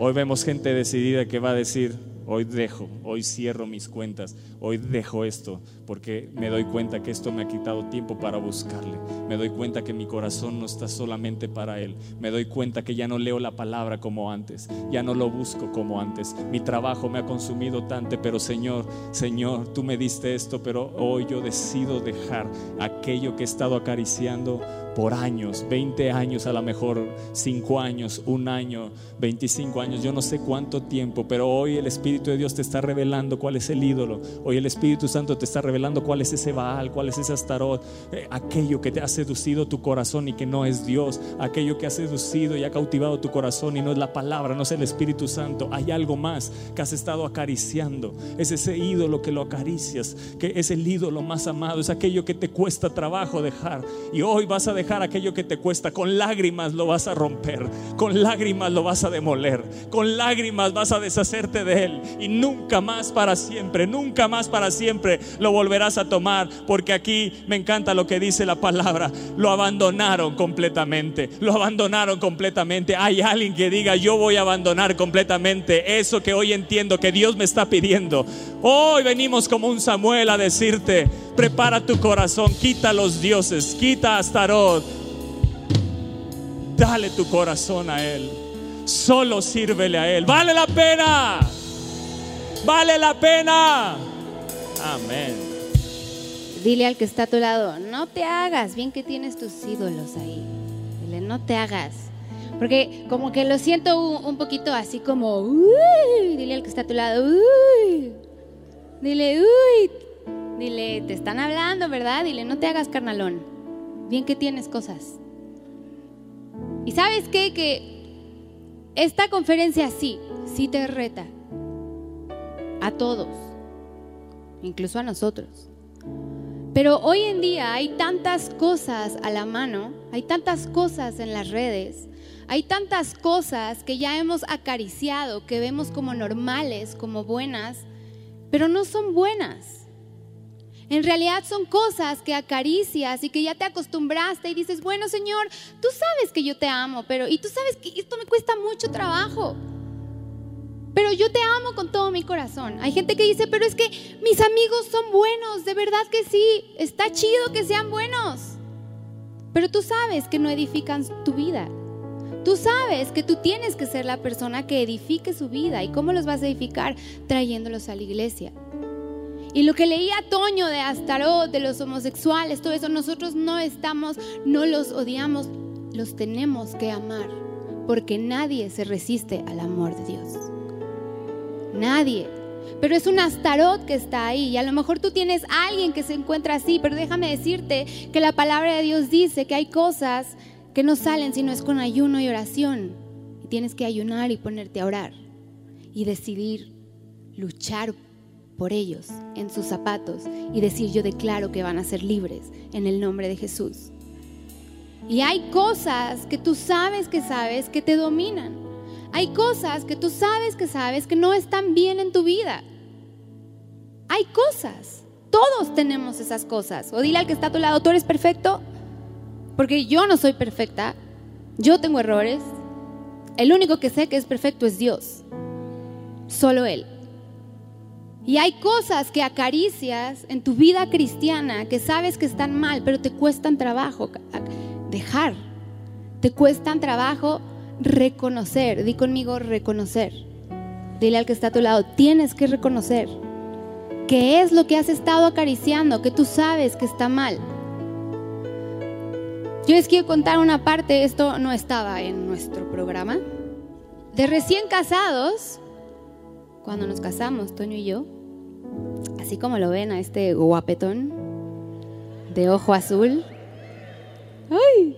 Speaker 2: Hoy vemos gente decidida que va a decir, hoy dejo, hoy cierro mis cuentas, hoy dejo esto, porque me doy cuenta que esto me ha quitado tiempo para buscarle. Me doy cuenta que mi corazón no está solamente para Él. Me doy cuenta que ya no leo la palabra como antes, ya no lo busco como antes. Mi trabajo me ha consumido tanto, pero Señor, Señor, tú me diste esto, pero hoy yo decido dejar aquello que he estado acariciando por años, 20 años a lo mejor, 5 años, un año, 25 años, yo no sé cuánto tiempo, pero hoy el Espíritu de Dios te está revelando cuál es el ídolo, hoy el Espíritu Santo te está revelando cuál es ese Baal, cuál es ese Astarot, eh, aquello que te ha seducido tu corazón y que no es Dios, aquello que ha seducido y ha cautivado tu corazón y no es la palabra, no es el Espíritu Santo, hay algo más que has estado acariciando, es ese ídolo que lo acaricias, que es el ídolo más amado, es aquello que te cuesta trabajo dejar. Y hoy vas a dejar aquello que te cuesta, con lágrimas lo vas a romper, con lágrimas lo vas a demoler, con lágrimas vas a deshacerte de él y nunca más para siempre, nunca más para siempre lo volverás a tomar, porque aquí me encanta lo que dice la palabra, lo abandonaron completamente, lo abandonaron completamente. Hay alguien que diga, yo voy a abandonar completamente eso que hoy entiendo que Dios me está pidiendo. Hoy venimos como un Samuel a decirte, prepara tu corazón, quita los dioses, quita a Dale tu corazón a Él, solo sírvele a Él, vale la pena, vale la pena, amén.
Speaker 3: Dile al que está a tu lado, no te hagas, bien que tienes tus ídolos ahí, dile, no te hagas. Porque como que lo siento un, poquito así como, dile al que está a tu lado, dile, uy, Dile, te están hablando, ¿verdad? Dile, no te hagas carnalón. Bien que tienes cosas. Y sabes qué? Que esta conferencia sí, sí te reta. A todos. Incluso a nosotros. Pero hoy en día hay tantas cosas a la mano, hay tantas cosas en las redes, hay tantas cosas que ya hemos acariciado, que vemos como normales, como buenas, pero no son buenas. En realidad son cosas que acaricias y que ya te acostumbraste y dices, bueno Señor, tú sabes que yo te amo, pero y tú sabes que esto me cuesta mucho trabajo. Pero yo te amo con todo mi corazón. Hay gente que dice, pero es que mis amigos son buenos, de verdad que sí, está chido que sean buenos. Pero tú sabes que no edifican tu vida. Tú sabes que tú tienes que ser la persona que edifique su vida. ¿Y cómo los vas a edificar? Trayéndolos a la iglesia. Y lo que leía Toño de Astarot, de los homosexuales, todo eso, nosotros no estamos, no los odiamos, los tenemos que amar, porque nadie se resiste al amor de Dios. Nadie. Pero es un Astarot que está ahí. Y a lo mejor tú tienes alguien que se encuentra así, pero déjame decirte que la palabra de Dios dice que hay cosas que no salen si no es con ayuno y oración. Y tienes que ayunar y ponerte a orar y decidir luchar por ellos en sus zapatos y decir yo declaro que van a ser libres en el nombre de Jesús. Y hay cosas que tú sabes que sabes que te dominan. Hay cosas que tú sabes que sabes que no están bien en tu vida. Hay cosas. Todos tenemos esas cosas. O dile al que está a tu lado, tú eres perfecto. Porque yo no soy perfecta. Yo tengo errores. El único que sé que es perfecto es Dios. Solo Él. Y hay cosas que acaricias en tu vida cristiana que sabes que están mal, pero te cuestan trabajo dejar. Te cuestan trabajo reconocer. Di conmigo reconocer. Dile al que está a tu lado, tienes que reconocer qué es lo que has estado acariciando, que tú sabes que está mal. Yo les quiero contar una parte, esto no estaba en nuestro programa. De recién casados, cuando nos casamos, Toño y yo, así como lo ven a este guapetón de ojo azul. ¡Ay!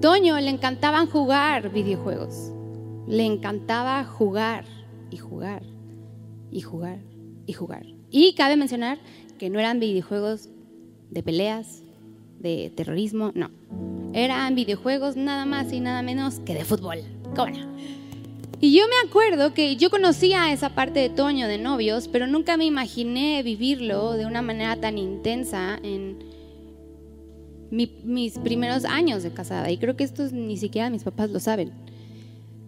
Speaker 3: Toño le encantaban jugar videojuegos. Le encantaba jugar y jugar y jugar y jugar. Y cabe mencionar que no eran videojuegos de peleas, de terrorismo, no. Eran videojuegos nada más y nada menos que de fútbol. ¿Cómo no? Y yo me acuerdo que yo conocía esa parte de Toño de novios, pero nunca me imaginé vivirlo de una manera tan intensa en mis primeros años de casada. Y creo que esto ni siquiera mis papás lo saben.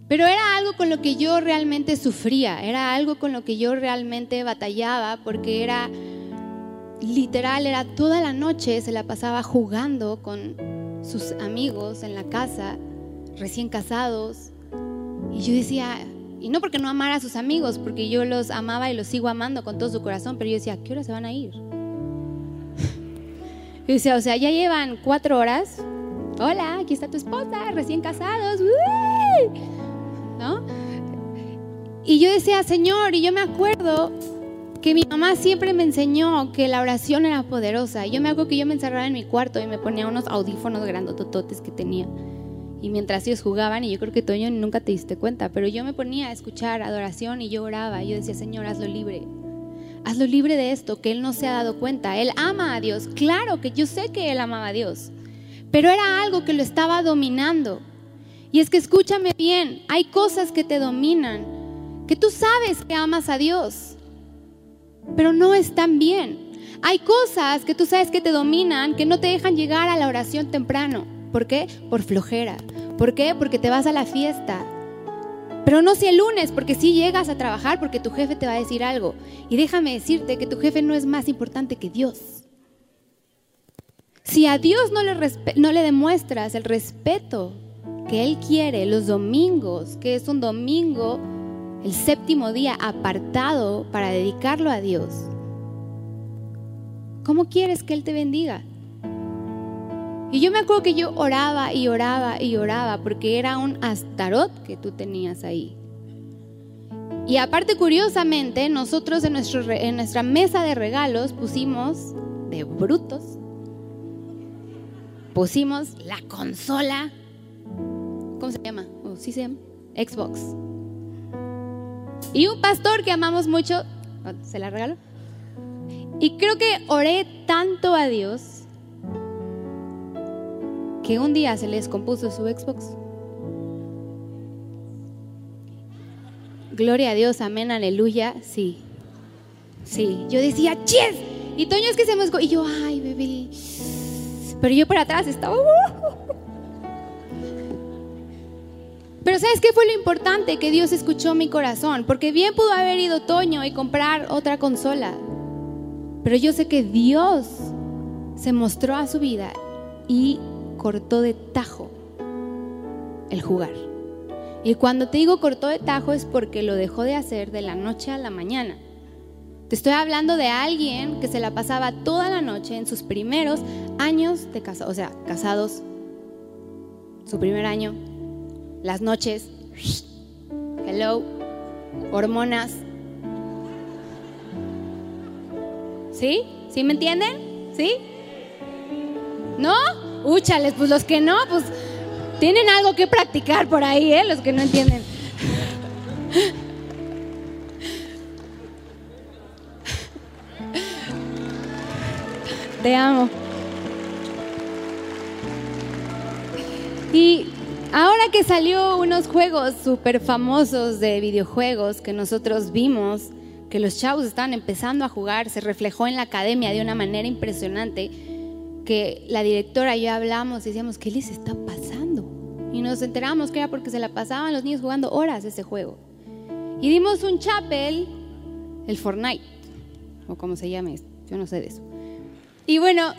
Speaker 3: Pero era algo con lo que yo realmente sufría, era algo con lo que yo realmente batallaba, porque era literal, era toda la noche, se la pasaba jugando con sus amigos en la casa, recién casados, y yo decía, y no porque no amara a sus amigos, porque yo los amaba y los sigo amando con todo su corazón, pero yo decía, ¿a qué hora se van a ir? Y decía, o sea, ya llevan cuatro horas. Hola, aquí está tu esposa, recién casados. ¡Uy! ¿No? Y yo decía, Señor, y yo me acuerdo que mi mamá siempre me enseñó que la oración era poderosa. Y yo me acuerdo que yo me encerraba en mi cuarto y me ponía unos audífonos grandotototes que tenía. Y mientras ellos jugaban, y yo creo que Toño nunca te diste cuenta, pero yo me ponía a escuchar adoración y yo oraba. Y yo decía, Señor, hazlo libre. Hazlo libre de esto, que Él no se ha dado cuenta. Él ama a Dios. Claro que yo sé que Él amaba a Dios. Pero era algo que lo estaba dominando. Y es que escúchame bien, hay cosas que te dominan, que tú sabes que amas a Dios, pero no están bien. Hay cosas que tú sabes que te dominan, que no te dejan llegar a la oración temprano. ¿Por qué? Por flojera. ¿Por qué? Porque te vas a la fiesta. Pero no si el lunes, porque si llegas a trabajar, porque tu jefe te va a decir algo. Y déjame decirte que tu jefe no es más importante que Dios. Si a Dios no le, no le demuestras el respeto que Él quiere los domingos, que es un domingo, el séptimo día apartado para dedicarlo a Dios, ¿cómo quieres que Él te bendiga? Y yo me acuerdo que yo oraba y oraba y oraba porque era un astarot que tú tenías ahí. Y aparte, curiosamente, nosotros en, nuestra mesa de regalos pusimos de brutos pusimos la consola, ¿cómo se llama? Oh, ¿Sí se llama? Xbox. Y un pastor que amamos mucho, se la regaló. Y creo que oré tanto a Dios que un día se le descompuso su Xbox. Gloria a Dios, amén, aleluya, sí. Sí, yo decía, ¡Ches! Y Toño es que se me... Y yo, ay, bebé. Pero yo por atrás estaba... Uh". Pero ¿sabes qué fue lo importante? Que Dios escuchó mi corazón. Porque bien pudo haber ido Toño y comprar otra consola. Pero yo sé que Dios se mostró a su vida y cortó de tajo el jugar. Y cuando te digo cortó de tajo es porque lo dejó de hacer de la noche a la mañana. Te estoy hablando de alguien que se la pasaba toda la noche en sus primeros años de casados, o sea, casados, su primer año, las noches, hello, hormonas. ¿Sí? ¿Sí me entienden? ¿Sí? ¿No? Úchales, pues los que no, pues tienen algo que practicar por ahí, ¿eh? Los que no entienden. te amo. Y ahora que salió unos juegos súper famosos de videojuegos que nosotros vimos, que los chavos estaban empezando a jugar, se reflejó en la academia de una manera impresionante, que la directora y yo hablamos y decíamos, ¿qué les está pasando? Y nos enteramos que era porque se la pasaban los niños jugando horas ese juego. Y dimos un chapel, el Fortnite, o como se llame, yo no sé de eso. Y bueno,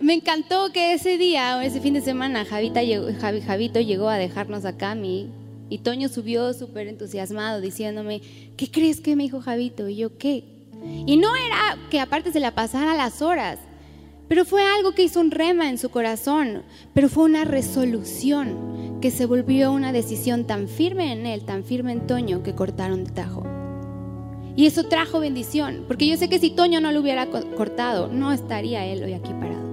Speaker 3: me encantó que ese día, ese fin de semana, Javita llegó, Javito llegó a dejarnos acá a mí y Toño subió súper entusiasmado diciéndome, ¿qué crees que me dijo Javito? Y yo, ¿qué? Y no era que aparte se la pasara las horas, pero fue algo que hizo un rema en su corazón, pero fue una resolución que se volvió una decisión tan firme en él, tan firme en Toño, que cortaron de tajo. Y eso trajo bendición, porque yo sé que si Toño no lo hubiera cortado, no estaría él hoy aquí parado.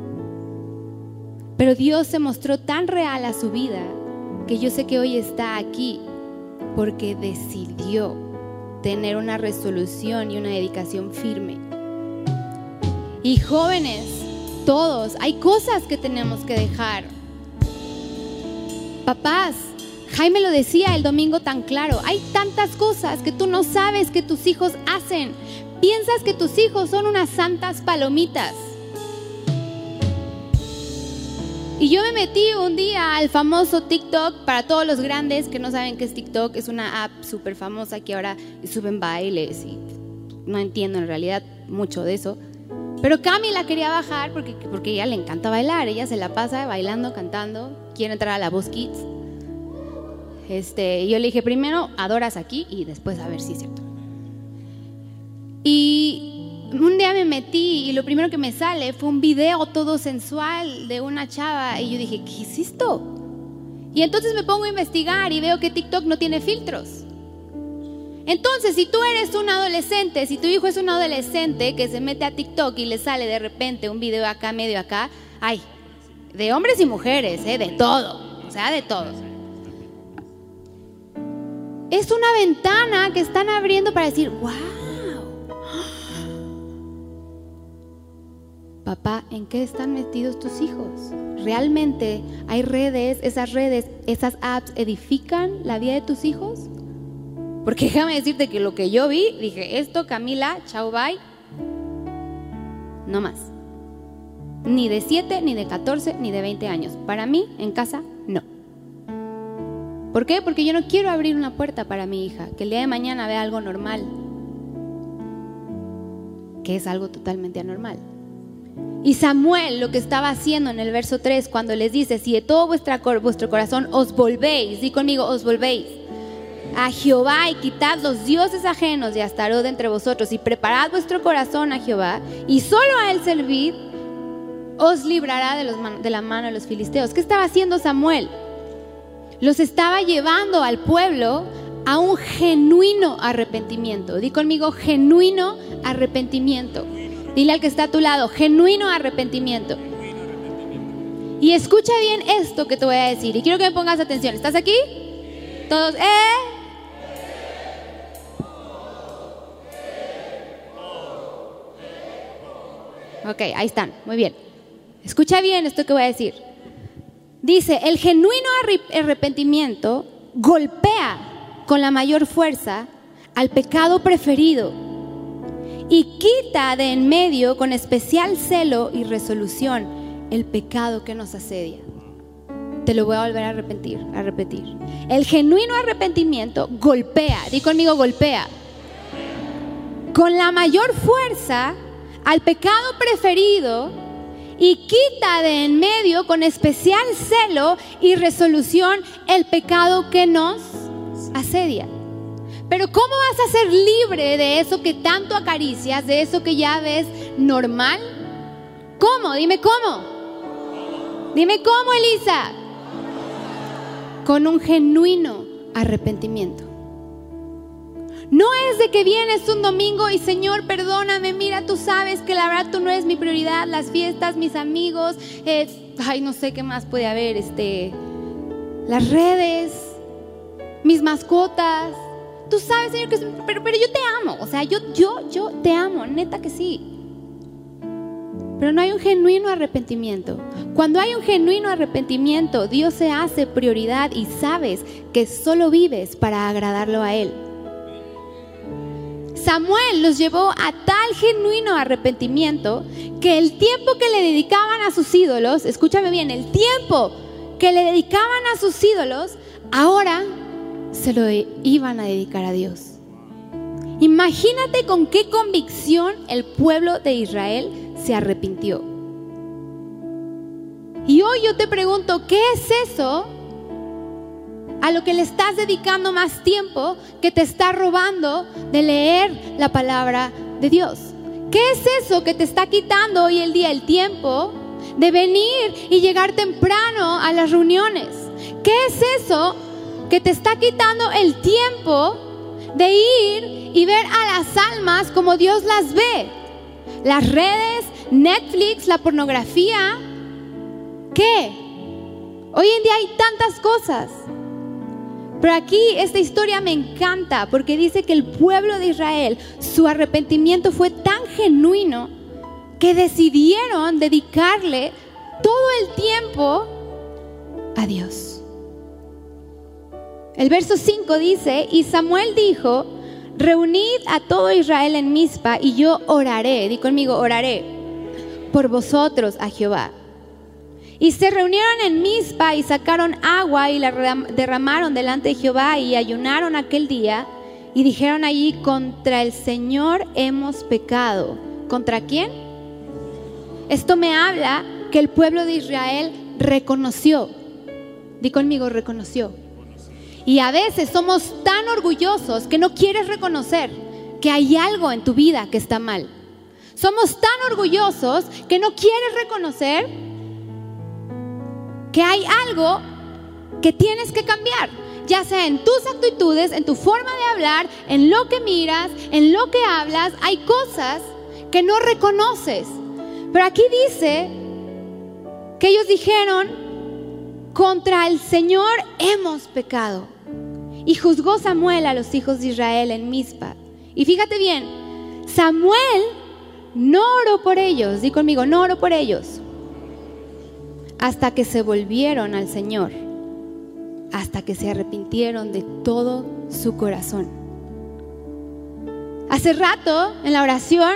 Speaker 3: Pero Dios se mostró tan real a su vida que yo sé que hoy está aquí porque decidió tener una resolución y una dedicación firme. Y jóvenes, todos, hay cosas que tenemos que dejar. Papás, Jaime lo decía el domingo tan claro, hay tantas cosas que tú no sabes que tus hijos hacen. Piensas que tus hijos son unas santas palomitas. Y yo me metí un día al famoso TikTok, para todos los grandes que no saben qué es TikTok, es una app súper famosa que ahora suben bailes y no entiendo en realidad mucho de eso. Pero Cami la quería bajar porque, porque ella le encanta bailar, ella se la pasa bailando, cantando, quiere entrar a la Voz Kids. Este, yo le dije, primero adoras aquí y después a ver si es cierto. Y, un día me metí y lo primero que me sale fue un video todo sensual de una chava y yo dije, ¿qué es esto? Y entonces me pongo a investigar y veo que TikTok no tiene filtros. Entonces, si tú eres un adolescente, si tu hijo es un adolescente que se mete a TikTok y le sale de repente un video acá, medio acá, ay, de hombres y mujeres, ¿eh? de todo, o sea, de todo. Es una ventana que están abriendo para decir, wow. Papá, ¿en qué están metidos tus hijos? ¿Realmente hay redes, esas redes, esas apps edifican la vida de tus hijos? Porque déjame decirte que lo que yo vi, dije, esto Camila, chao, bye, no más. Ni de 7, ni de 14, ni de 20 años. Para mí, en casa, no. ¿Por qué? Porque yo no quiero abrir una puerta para mi hija, que el día de mañana vea algo normal, que es algo totalmente anormal. Y Samuel lo que estaba haciendo en el verso 3, cuando les dice, si de todo vuestro corazón os volvéis, di conmigo, os volvéis a Jehová y quitad los dioses ajenos y Astarot entre vosotros y preparad vuestro corazón a Jehová y solo a él servid, os librará de, los, de la mano de los filisteos. ¿Qué estaba haciendo Samuel? Los estaba llevando al pueblo a un genuino arrepentimiento. Di conmigo, genuino arrepentimiento. Dile al que está a tu lado, genuino arrepentimiento. Y escucha bien esto que te voy a decir. Y quiero que me pongas atención. ¿Estás aquí? Todos, ¿eh? Ok, ahí están, muy bien. Escucha bien esto que voy a decir. Dice, el genuino arrepentimiento golpea con la mayor fuerza al pecado preferido y quita de en medio con especial celo y resolución el pecado que nos asedia. Te lo voy a volver a repetir, a repetir. El genuino arrepentimiento golpea, di conmigo golpea, con la mayor fuerza al pecado preferido y quita de en medio con especial celo y resolución el pecado que nos asedia. Pero ¿cómo vas a ser libre de eso que tanto acaricias, de eso que ya ves normal? ¿Cómo? Dime cómo. Dime cómo, Elisa. Con un genuino arrepentimiento. No es de que vienes un domingo y Señor, perdóname, mira, tú sabes que la verdad tú no eres mi prioridad, las fiestas, mis amigos, ay, no sé qué más puede haber, este, las redes, mis mascotas. Tú sabes, Señor, que pero, pero yo te amo, o sea, yo, yo, yo te amo, neta que sí. Pero no hay un genuino arrepentimiento. Cuando hay un genuino arrepentimiento, Dios se hace prioridad y sabes que solo vives para agradarlo a Él. Samuel los llevó a tal genuino arrepentimiento que el tiempo que le dedicaban a sus ídolos, escúchame bien, el tiempo que le dedicaban a sus ídolos, ahora se lo iban a dedicar a Dios. Imagínate con qué convicción el pueblo de Israel se arrepintió. Y hoy yo te pregunto, ¿qué es eso a lo que le estás dedicando más tiempo que te está robando de leer la palabra de Dios. ¿Qué es eso que te está quitando hoy el día el tiempo de venir y llegar temprano a las reuniones? ¿Qué es eso que te está quitando el tiempo de ir y ver a las almas como Dios las ve? Las redes, Netflix, la pornografía. ¿Qué? Hoy en día hay tantas cosas. Pero aquí esta historia me encanta porque dice que el pueblo de Israel, su arrepentimiento fue tan genuino que decidieron dedicarle todo el tiempo a Dios. El verso 5 dice, y Samuel dijo, reunid a todo Israel en Mizpa y yo oraré, di conmigo, oraré por vosotros a Jehová. Y se reunieron en Mizpa y sacaron agua y la derramaron delante de Jehová y ayunaron aquel día y dijeron allí, contra el Señor hemos pecado. ¿Contra quién? Esto me habla que el pueblo de Israel reconoció. Di conmigo, reconoció. Y a veces somos tan orgullosos que no quieres reconocer que hay algo en tu vida que está mal. Somos tan orgullosos que no quieres reconocer que hay algo que tienes que cambiar, ya sea en tus actitudes, en tu forma de hablar, en lo que miras, en lo que hablas, hay cosas que no reconoces. Pero aquí dice que ellos dijeron, contra el Señor hemos pecado. Y juzgó Samuel a los hijos de Israel en Mizpa. Y fíjate bien, Samuel no oró por ellos, di conmigo, no oró por ellos, hasta que se volvieron al Señor, hasta que se arrepintieron de todo su corazón. Hace rato, en la oración,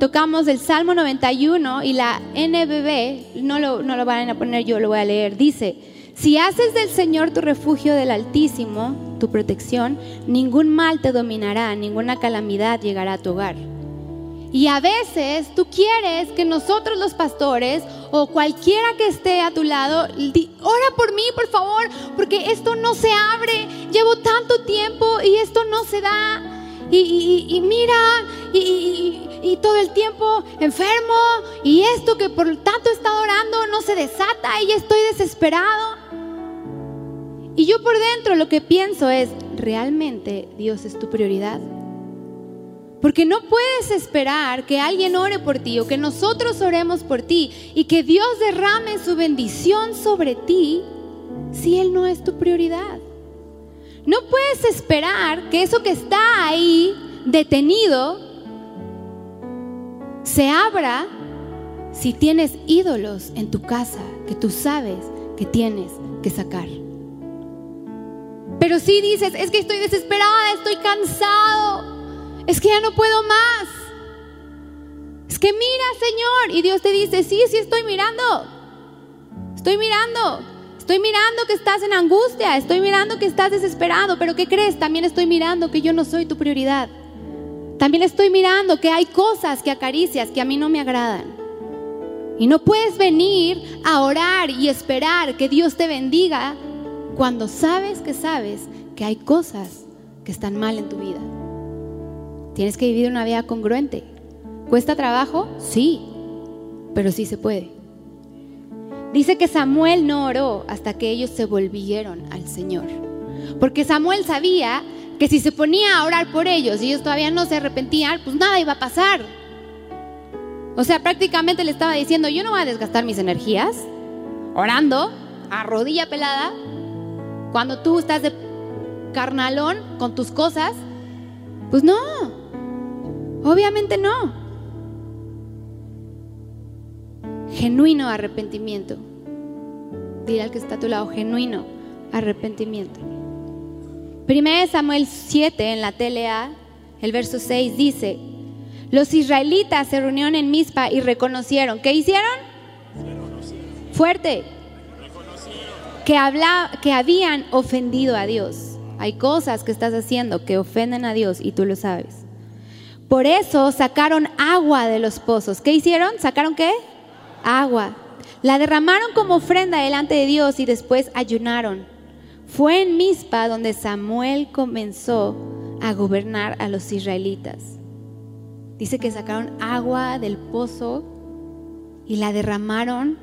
Speaker 3: tocamos el Salmo 91 y la NBB, no lo, no lo van a poner yo, lo voy a leer, dice, si haces del Señor tu refugio del Altísimo, tu protección, ningún mal te dominará, ninguna calamidad llegará a tu hogar. Y a veces tú quieres que nosotros los pastores o cualquiera que esté a tu lado, ora por mí, por favor, porque esto no se abre, llevo tanto tiempo y esto no se da. Y, mira, y, todo el tiempo enfermo, y esto que por tanto he estado orando no se desata y estoy desesperado. Y yo por dentro lo que pienso es, ¿realmente Dios es tu prioridad? Porque no puedes esperar que alguien ore por ti o que nosotros oremos por ti y que Dios derrame su bendición sobre ti si Él no es tu prioridad. No puedes esperar que eso que está ahí detenido se abra si tienes ídolos en tu casa que tú sabes que tienes que sacar. Pero si dices, es que estoy desesperada, estoy cansado, es que ya no puedo más. Es que mira, Señor. Y Dios te dice, sí, sí estoy mirando. Estoy mirando. Estoy mirando que estás en angustia. Estoy mirando que estás desesperado. Pero ¿qué crees? También estoy mirando que yo no soy tu prioridad. También estoy mirando que hay cosas que acaricias que a mí no me agradan. Y no puedes venir a orar y esperar que Dios te bendiga cuando sabes que sabes que hay cosas que están mal en tu vida. Tienes que vivir una vida congruente. ¿Cuesta trabajo? Sí, pero sí se puede. Dice que Samuel no oró hasta que ellos se volvieron al Señor. Porque Samuel sabía que si se ponía a orar por ellos y ellos todavía no se arrepentían, pues nada iba a pasar. O sea, prácticamente le estaba diciendo, yo no voy a desgastar mis energías orando a rodilla pelada cuando tú estás de carnalón con tus cosas. Pues no, Obviamente no. Genuino arrepentimiento. Dile al que está a tu lado, genuino arrepentimiento. Primera Samuel 7 en la TLA, el verso 6 dice, los israelitas se reunieron en Mizpa y reconocieron. ¿Qué hicieron? Fuerte. Que, habla, que habían ofendido a Dios. Hay cosas que estás haciendo que ofenden a Dios y tú lo sabes. Por eso sacaron agua de los pozos. ¿Qué hicieron? ¿Sacaron qué? Agua. La derramaron como ofrenda delante de Dios y después ayunaron. Fue en Mizpa donde Samuel comenzó a gobernar a los israelitas. Dice que sacaron agua del pozo y la derramaron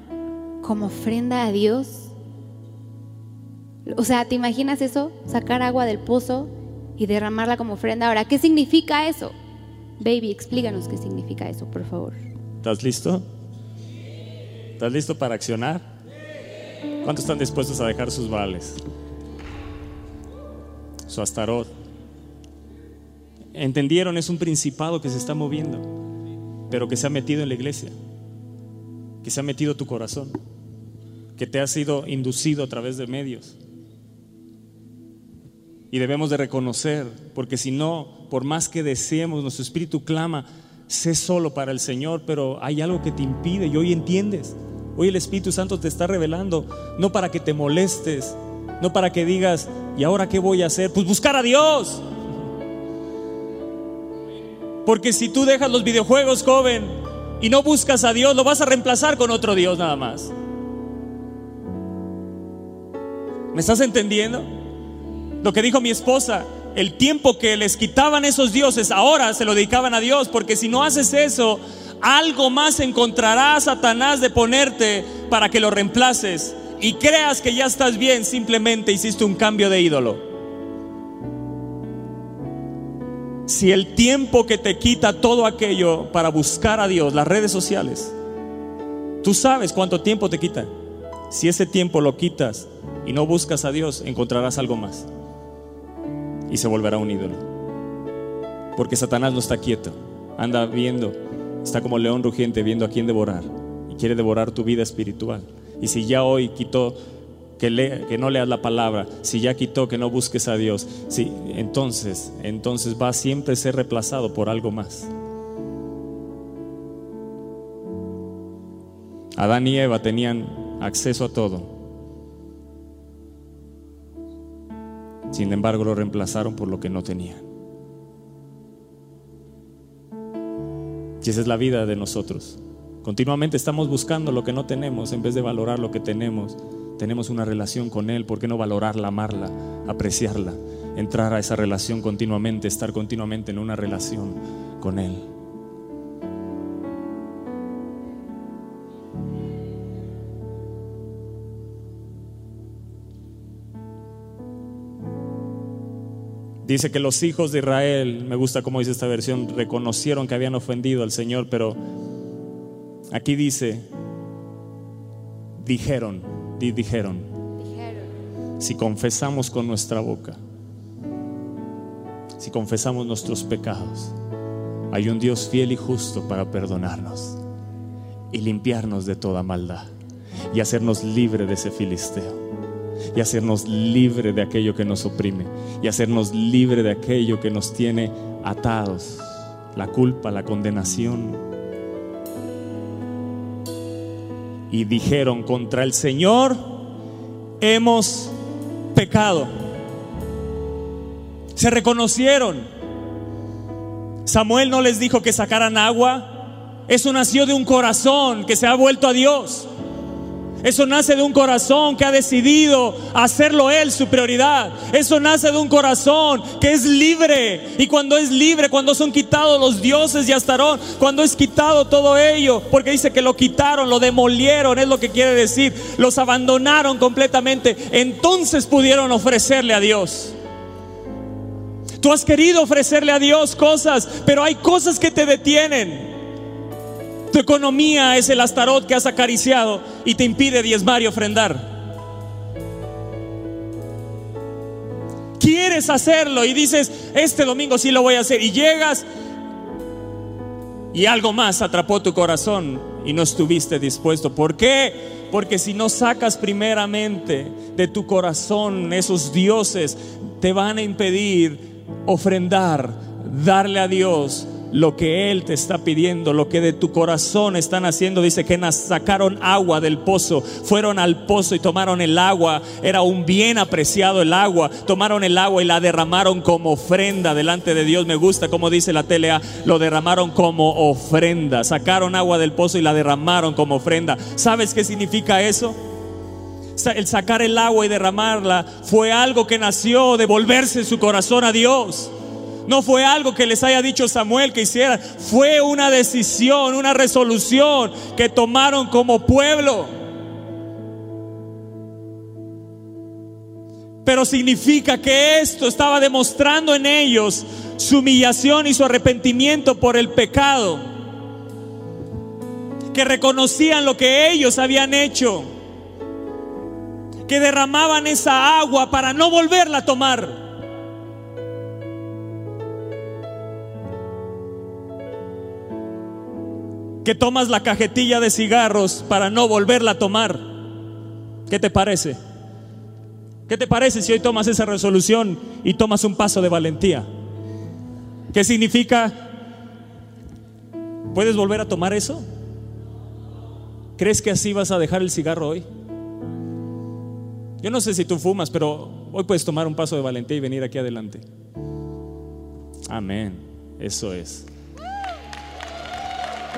Speaker 3: como ofrenda a Dios. O sea, ¿te imaginas eso? Sacar agua del pozo y derramarla como ofrenda. Ahora, ¿qué significa eso? Baby, explícanos qué significa eso, por favor.
Speaker 2: ¿Estás listo? ¿Estás listo para accionar? ¿Cuántos están dispuestos a dejar sus vales? Su astarot. ¿Entendieron? Es un principado que se está moviendo, pero que se ha metido en la iglesia, que se ha metido tu corazón, que te ha sido inducido a través de medios. Y debemos de reconocer, porque si no, por más que deseemos, nuestro espíritu clama, sé solo para el Señor, pero hay algo que te impide y hoy entiendes. Hoy el Espíritu Santo te está revelando, no para que te molestes, no para que digas, ¿y ahora qué voy a hacer? Pues buscar a Dios. Porque si tú dejas los videojuegos, joven, y no buscas a Dios, lo vas a reemplazar con otro Dios nada más. ¿Me estás entendiendo? Lo que dijo mi esposa, el tiempo que les quitaban esos dioses, ahora se lo dedicaban a Dios, porque si no haces eso, algo más encontrará Satanás de ponerte para que lo reemplaces y creas que ya estás bien, simplemente hiciste un cambio de ídolo. Si el tiempo que te quita todo aquello para buscar a Dios, las redes sociales, tú sabes cuánto tiempo te quita. Si ese tiempo lo quitas y no buscas a Dios, encontrarás algo más. Y se volverá un ídolo. Porque Satanás no está quieto, anda viendo, está como león rugiente viendo a quién devorar y quiere devorar tu vida espiritual. Y si ya hoy quitó que, no leas la palabra, si ya quitó que no busques a Dios, si, entonces, entonces va a siempre ser reemplazado por algo más. Adán y Eva tenían acceso a todo. Sin embargo, lo reemplazaron por lo que no tenían. Y esa es la vida de nosotros. Continuamente estamos buscando lo que no tenemos en vez de valorar lo que tenemos. Tenemos una relación con Él, ¿por qué no valorarla, amarla, apreciarla? Entrar a esa relación continuamente, estar continuamente en una relación con Él. Dice que los hijos de Israel, me gusta cómo dice esta versión, reconocieron que habían ofendido al Señor, pero aquí dice, dijeron, dijeron, si confesamos con nuestra boca, si confesamos nuestros pecados, hay un Dios fiel y justo para perdonarnos y limpiarnos de toda maldad y hacernos libre de ese filisteo y hacernos libre de aquello que nos oprime y hacernos libre de aquello que nos tiene atados, la culpa, la condenación. Y dijeron, contra el Señor hemos pecado. Se reconocieron. Samuel no les dijo que sacaran agua. Eso nació de un corazón que se ha vuelto a Dios. Eso nace de un corazón que ha decidido hacerlo Él su prioridad. Eso nace de un corazón que es libre. Y cuando es libre, cuando son quitados los dioses y Astarón, cuando es quitado todo ello, porque dice que lo quitaron, lo demolieron, es lo que quiere decir, los abandonaron completamente, entonces pudieron ofrecerle a Dios. Tú has querido ofrecerle a Dios cosas, pero hay cosas que te detienen. Tu economía es el astarot que has acariciado y te impide diezmar y ofrendar. Quieres hacerlo y dices, este domingo sí lo voy a hacer. Y llegas y algo más atrapó tu corazón y no estuviste dispuesto. ¿Por qué? Porque si no sacas primeramente de tu corazón esos dioses, te van a impedir ofrendar, darle a Dios lo que Él te está pidiendo, lo que de tu corazón están haciendo. Dice que sacaron agua del pozo, fueron al pozo y tomaron el agua. Era un bien apreciado el agua. Tomaron el agua y la derramaron como ofrenda delante de Dios. Me gusta como dice la telea, lo derramaron como ofrenda. Sacaron agua del pozo y la derramaron como ofrenda. ¿Sabes qué significa eso? El sacar el agua y derramarla fue algo que nació de volverse su corazón a Dios. No fue algo que les haya dicho Samuel que hicieran. Fue una decisión, una resolución que tomaron como pueblo. Pero significa que esto estaba demostrando en ellos su humillación y su arrepentimiento por el pecado. Que reconocían lo que ellos habían hecho. Que derramaban esa agua para no volverla a tomar. Que tomas la cajetilla de cigarros para no volverla a tomar. ¿Qué te parece? ¿Qué te parece si hoy tomas esa resolución y tomas un paso de valentía? ¿Qué significa? ¿Puedes volver a tomar eso? ¿Crees que así vas a dejar el cigarro hoy? Yo no sé si tú fumas, pero hoy puedes tomar un paso de valentía y venir aquí adelante. Amén. Eso es.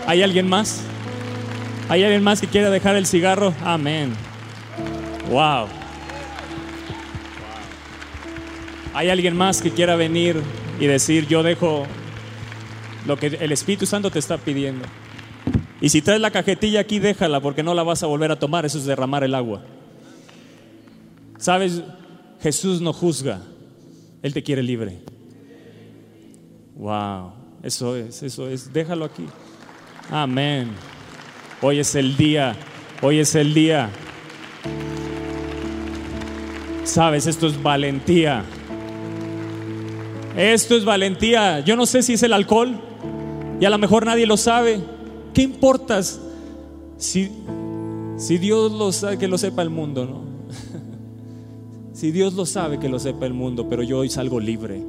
Speaker 2: ¿Hay alguien más? ¿Hay alguien más que quiera dejar el cigarro? Amén. Wow. ¿Hay alguien más que quiera venir y decir, yo dejo lo que el Espíritu Santo te está pidiendo? Y si traes la cajetilla aquí, déjala porque no la vas a volver a tomar, eso es derramar el agua. ¿Sabes? Jesús no juzga, Él te quiere libre. Wow, eso es, eso es, déjalo aquí. Amén. Hoy es el día, hoy es el día. Sabes, esto es valentía. Esto es valentía. Yo no sé si es el alcohol y a lo mejor nadie lo sabe. ¿Qué importas si, si Dios lo sabe, que lo sepa el mundo, no? si Dios lo sabe, que lo sepa el mundo, pero yo hoy salgo libre.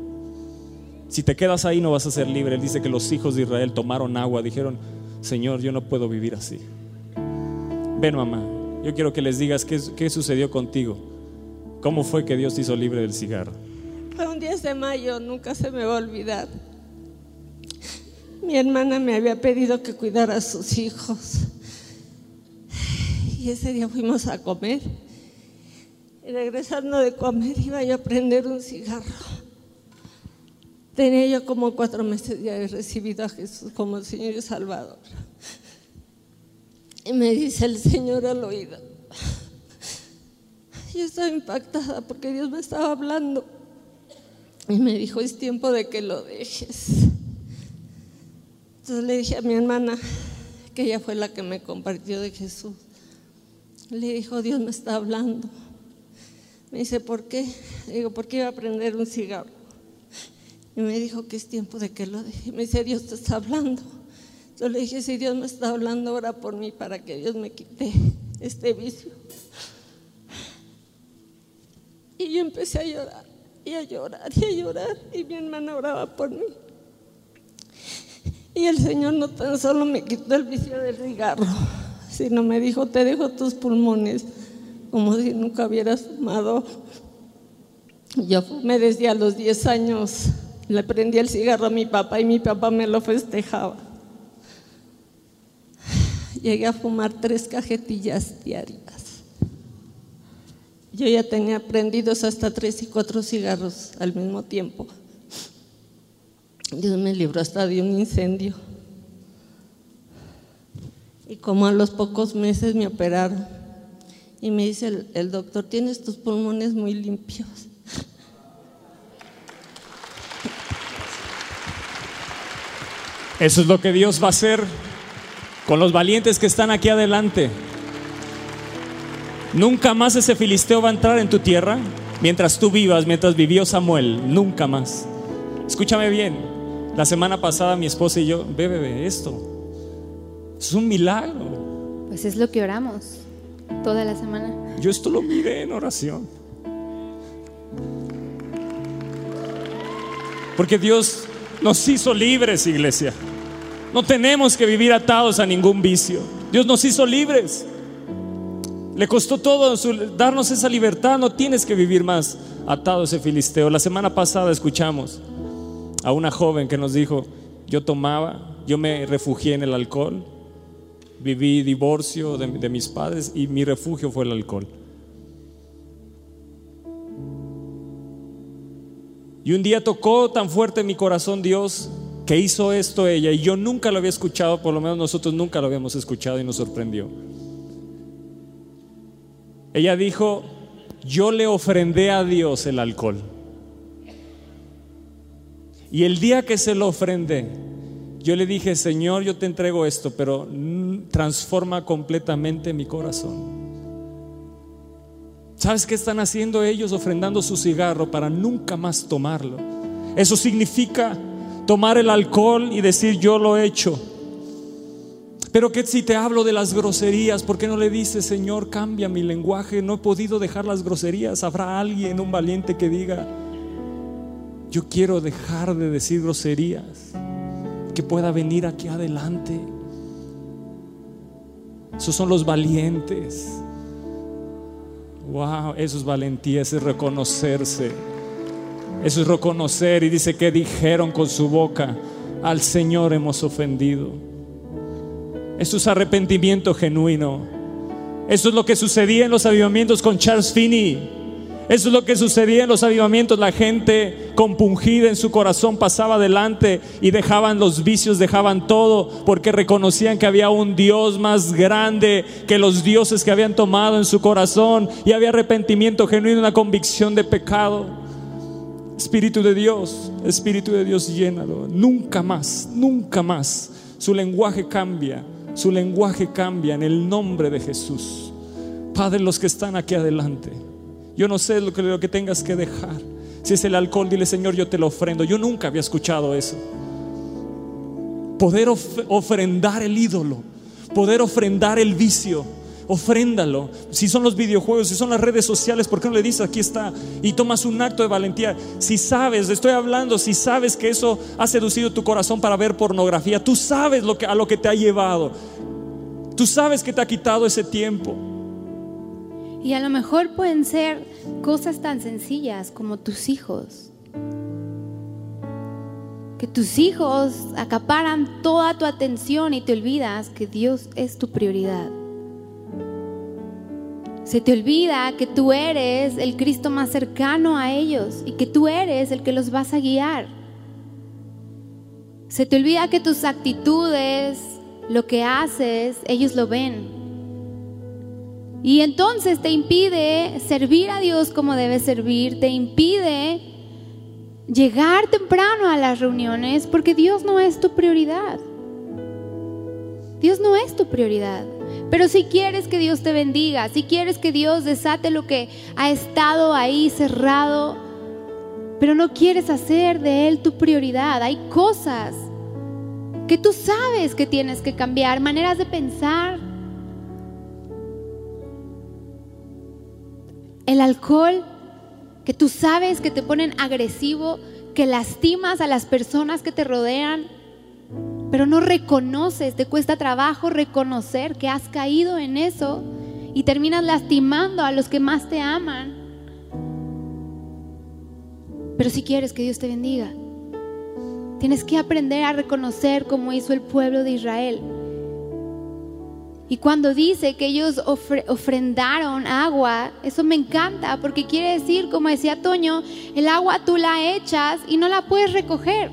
Speaker 2: Si te quedas ahí no vas a ser libre. Él dice que los hijos de Israel tomaron agua, dijeron, Señor, yo no puedo vivir así. Ven mamá, yo quiero que les digas qué, sucedió contigo. ¿Cómo fue que Dios te hizo libre del cigarro?
Speaker 4: Fue un 10 de mayo, nunca se me va a olvidar. Mi hermana me había pedido que cuidara a sus hijos. Y ese día fuimos a comer. Y regresando de comer iba yo a prender un cigarro. Tenía yo como cuatro meses de haber recibido a Jesús como Señor y Salvador. Y me dice el Señor al oído. Yo estaba impactada porque Dios me estaba hablando. Y me dijo, es tiempo de que lo dejes. Entonces le dije a mi hermana, que ella fue la que me compartió de Jesús. Le dijo, Dios me está hablando. Me dice, ¿por qué? Le digo, porque iba a prender un cigarro. Y me dijo que es tiempo de que lo deje. Me dice, Dios te está hablando. Yo le dije, si Dios me está hablando, ahora por mí para que Dios me quite este vicio. Y yo empecé a llorar y a llorar y a llorar y mi hermana oraba por mí. Y el Señor no tan solo me quitó el vicio del cigarro, sino me dijo, te dejo tus pulmones como si nunca hubieras fumado. Yo fumé desde a los 10 años, le prendí el cigarro a mi papá y mi papá me lo festejaba. Llegué a fumar tres cajetillas diarias. Yo ya tenía prendidos hasta tres y cuatro cigarros al mismo tiempo. Dios me libró hasta de un incendio. Y como a los pocos meses me operaron y me dice el, el doctor, tienes tus pulmones muy limpios.
Speaker 2: Eso es lo que Dios va a hacer con los valientes que están aquí adelante. Nunca más ese filisteo va a entrar en tu tierra mientras tú vivas, mientras vivió Samuel. Nunca más. Escúchame bien. La semana pasada mi esposa y yo, ve, bebé, esto. Es un milagro.
Speaker 3: Pues es lo que oramos toda la semana.
Speaker 2: Yo esto lo miré en oración. Porque Dios nos hizo libres, iglesia. No tenemos que vivir atados a ningún vicio. Dios nos hizo libres. Le costó todo darnos esa libertad. No tienes que vivir más atado a ese filisteo. La semana pasada escuchamos a una joven que nos dijo, yo tomaba, yo me refugié en el alcohol, viví divorcio de mis padres y mi refugio fue el alcohol. Y un día tocó tan fuerte mi corazón Dios que hizo esto ella y yo nunca lo había escuchado, por lo menos nosotros nunca lo habíamos escuchado y nos sorprendió. Ella dijo, yo le ofrendé a Dios el alcohol. Y el día que se lo ofrendé, yo le dije, Señor, yo te entrego esto, pero transforma completamente mi corazón. ¿Sabes qué están haciendo ellos? Ofrendando su cigarro para nunca más tomarlo. Eso significa tomar el alcohol y decir, yo lo he hecho. Pero que si te hablo de las groserías, ¿por qué no le dices, Señor, cambia mi lenguaje? No he podido dejar las groserías. Habrá alguien, un valiente que diga, yo quiero dejar de decir groserías, que pueda venir aquí adelante. Esos son los valientes. Wow, eso es valentía, eso es reconocerse. Eso es reconocer y dice que dijeron con su boca, al Señor hemos ofendido. Eso es arrepentimiento genuino. Eso es lo que sucedía en los avivamientos con Charles Finney. Eso es lo que sucedía en los avivamientos. La gente compungida en su corazón pasaba adelante y dejaban los vicios, dejaban todo, porque reconocían que había un Dios más grande que los dioses que habían tomado en su corazón y había arrepentimiento genuino, una convicción de pecado. Espíritu de Dios, Espíritu de Dios, llénalo. Nunca más, nunca más. Su lenguaje cambia, su lenguaje cambia en el nombre de Jesús. Padre, los que están aquí adelante, yo no sé lo que, lo que tengas que dejar. Si es el alcohol, dile Señor, yo te lo ofrendo. Yo nunca había escuchado eso. Poder ofrendar el ídolo, poder ofrendar el vicio ofréndalo. Si son los videojuegos, si son las redes sociales, ¿por qué no le dices aquí está? Y tomas un acto de valentía. Si sabes, estoy hablando, si sabes que eso ha seducido tu corazón para ver pornografía, tú sabes lo que, a lo que te ha llevado. Tú sabes que te ha quitado ese tiempo.
Speaker 3: Y a lo mejor pueden ser cosas tan sencillas como tus hijos. Que tus hijos acaparan toda tu atención y te olvidas que Dios es tu prioridad. Se te olvida que tú eres el Cristo más cercano a ellos y que tú eres el que los vas a guiar. Se te olvida que tus actitudes, lo que haces, ellos lo ven. Y entonces te impide servir a Dios como debes servir, te impide llegar temprano a las reuniones porque Dios no es tu prioridad. Dios no es tu prioridad. Pero si quieres que Dios te bendiga, si quieres que Dios desate lo que ha estado ahí cerrado, pero no quieres hacer de Él tu prioridad, hay cosas que tú sabes que tienes que cambiar, maneras de pensar. El alcohol, que tú sabes que te ponen agresivo, que lastimas a las personas que te rodean pero no reconoces, te cuesta trabajo reconocer que has caído en eso y terminas lastimando a los que más te aman. Pero si quieres que Dios te bendiga, tienes que aprender a reconocer como hizo el pueblo de Israel. Y cuando dice que ellos ofrendaron agua, eso me encanta porque quiere decir, como decía Toño, el agua tú la echas y no la puedes recoger.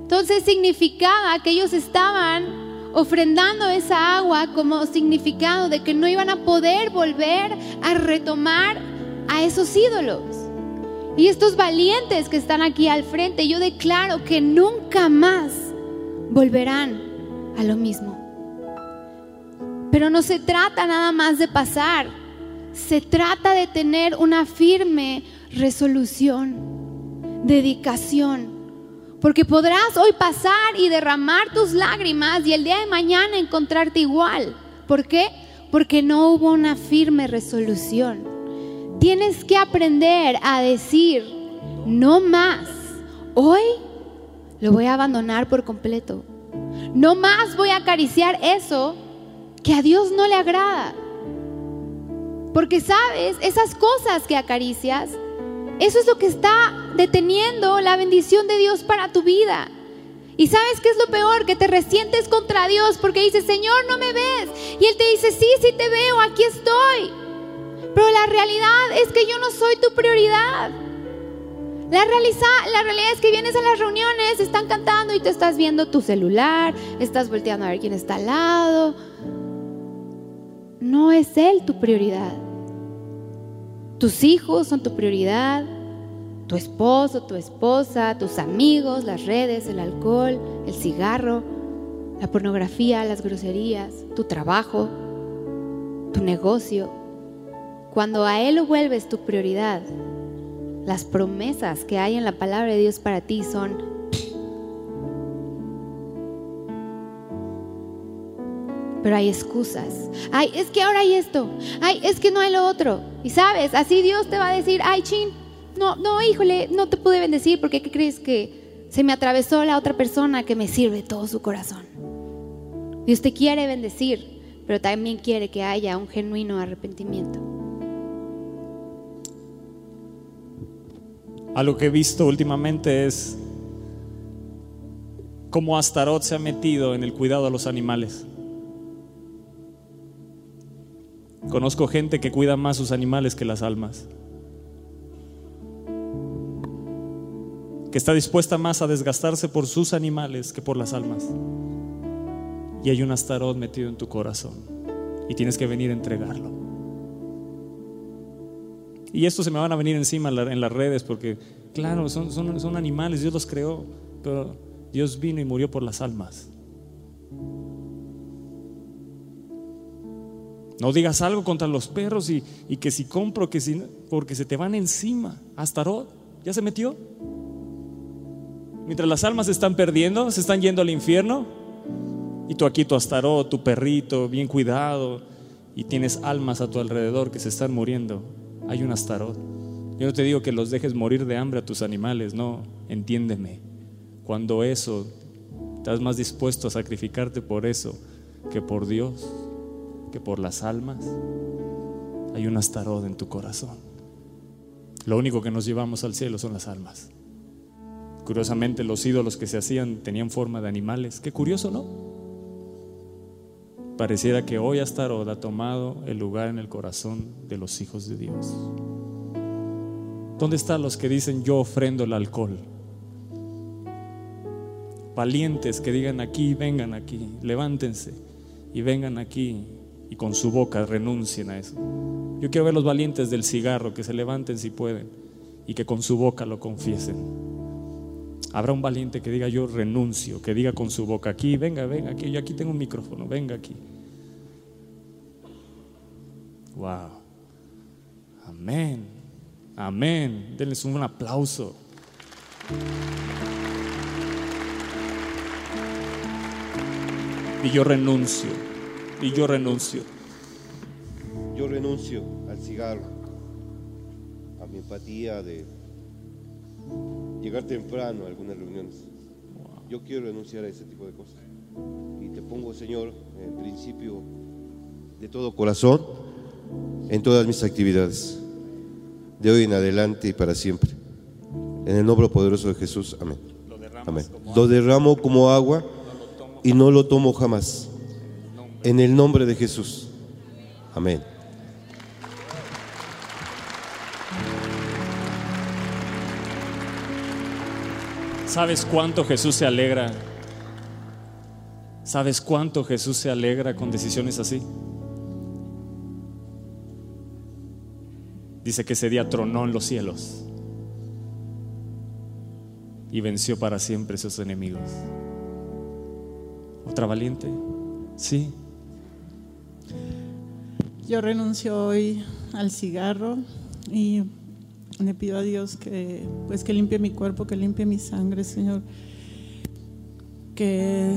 Speaker 3: Entonces significaba que ellos estaban ofrendando esa agua como significado de que no iban a poder volver a retomar a esos ídolos. Y estos valientes que están aquí al frente, yo declaro que nunca más volverán a lo mismo. Pero no se trata nada más de pasar, se trata de tener una firme resolución, dedicación porque podrás hoy pasar y derramar tus lágrimas y el día de mañana encontrarte igual. ¿Por qué? Porque no hubo una firme resolución. Tienes que aprender a decir, no más. Hoy lo voy a abandonar por completo. No más voy a acariciar eso que a Dios no le agrada. Porque sabes, esas cosas que acaricias eso es lo que está deteniendo la bendición de Dios para tu vida. Y sabes qué es lo peor, que te resientes contra Dios porque dices, Señor, no me ves. Y Él te dice, sí, sí te veo, aquí estoy. Pero la realidad es que yo no soy tu prioridad. La, la realidad es que vienes a las reuniones, están cantando y te estás viendo tu celular, estás volteando a ver quién está al lado. No es Él tu prioridad. Tus hijos son tu prioridad, tu esposo, tu esposa, tus amigos, las redes, el alcohol, el cigarro, la pornografía, las groserías, tu trabajo, tu negocio. Cuando a Él lo vuelves tu prioridad, las promesas que hay en la palabra de Dios para ti son pero hay excusas. Ay, es que ahora hay esto. Ay, es que no hay lo otro. Y sabes, así Dios te va a decir, ay, chin, no, no, híjole, no te pude bendecir porque ¿qué crees que se me atravesó la otra persona que me sirve todo su corazón? Dios te quiere bendecir, pero también quiere que haya un genuino arrepentimiento.
Speaker 2: Algo que he visto últimamente es cómo Astarot se ha metido en el cuidado de los animales. Conozco gente que cuida más sus animales que las almas. Que está dispuesta más a desgastarse por sus animales que por las almas. Y hay un astarot metido en tu corazón. Y tienes que venir a entregarlo. Y esto se me van a venir encima en las redes porque, claro, son, son animales, Dios los creó, pero Dios vino y murió por las almas. No digas algo contra los perros y, que si compro, que si, porque se te van encima. Astarot, ¿ya se metió? Mientras las almas se están perdiendo, se están yendo al infierno. Y tú aquí, tu Astarot, tu perrito, bien cuidado, y tienes almas a tu alrededor que se están muriendo. Hay un Astarot. Yo no te digo que los dejes morir de hambre a tus animales, no, entiéndeme. Cuando eso, estás más dispuesto a sacrificarte por eso que por Dios que por las almas hay un astarot en tu corazón. Lo único que nos llevamos al cielo son las almas. Curiosamente, los ídolos que se hacían tenían forma de animales. Qué curioso, ¿no? Pareciera que hoy Astarot ha tomado el lugar en el corazón de los hijos de Dios. ¿Dónde están los que dicen yo ofrendo el alcohol? Valientes que digan aquí, vengan aquí, levántense y vengan aquí y con su boca renuncien a eso. Yo quiero ver los valientes del cigarro que se levanten si pueden y que con su boca lo confiesen. Habrá un valiente que diga yo renuncio, que diga con su boca aquí, venga, venga aquí, yo aquí tengo un micrófono, venga aquí. Wow. Amén. Amén. Denles un aplauso. Y yo renuncio y yo renuncio.
Speaker 5: Yo renuncio al cigarro, a mi empatía de llegar temprano a algunas reuniones. Yo quiero renunciar a ese tipo de cosas. Y te pongo, Señor, en principio de todo corazón en todas mis actividades, de hoy en adelante y para siempre. En el nombre poderoso de Jesús, amén. Amén. Lo derramo como agua y no lo tomo jamás. En el nombre de Jesús. Amén.
Speaker 2: ¿Sabes cuánto Jesús se alegra? ¿Sabes cuánto Jesús se alegra con decisiones así? Dice que ese día tronó en los cielos y venció para siempre sus enemigos. ¿Otra valiente? Sí.
Speaker 6: Yo renuncio hoy al cigarro y le pido a Dios que pues que limpie mi cuerpo, que limpie mi sangre, Señor. Que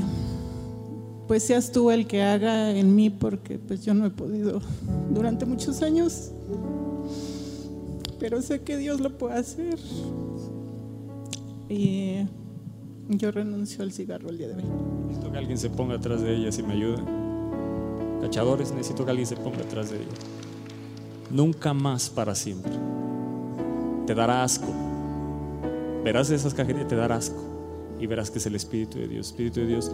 Speaker 6: pues seas tú el que haga en mí porque pues yo no he podido durante muchos años. Pero sé que Dios lo puede hacer. Y yo renuncio al cigarro el día de hoy.
Speaker 2: Necesito que alguien se ponga atrás de ella si me ayuda. Cachadores, necesito que alguien se ponga detrás de ella. Nunca más para siempre. Te dará asco. Verás esas cajetillas y te dará asco. Y verás que es el Espíritu de Dios. Espíritu de Dios.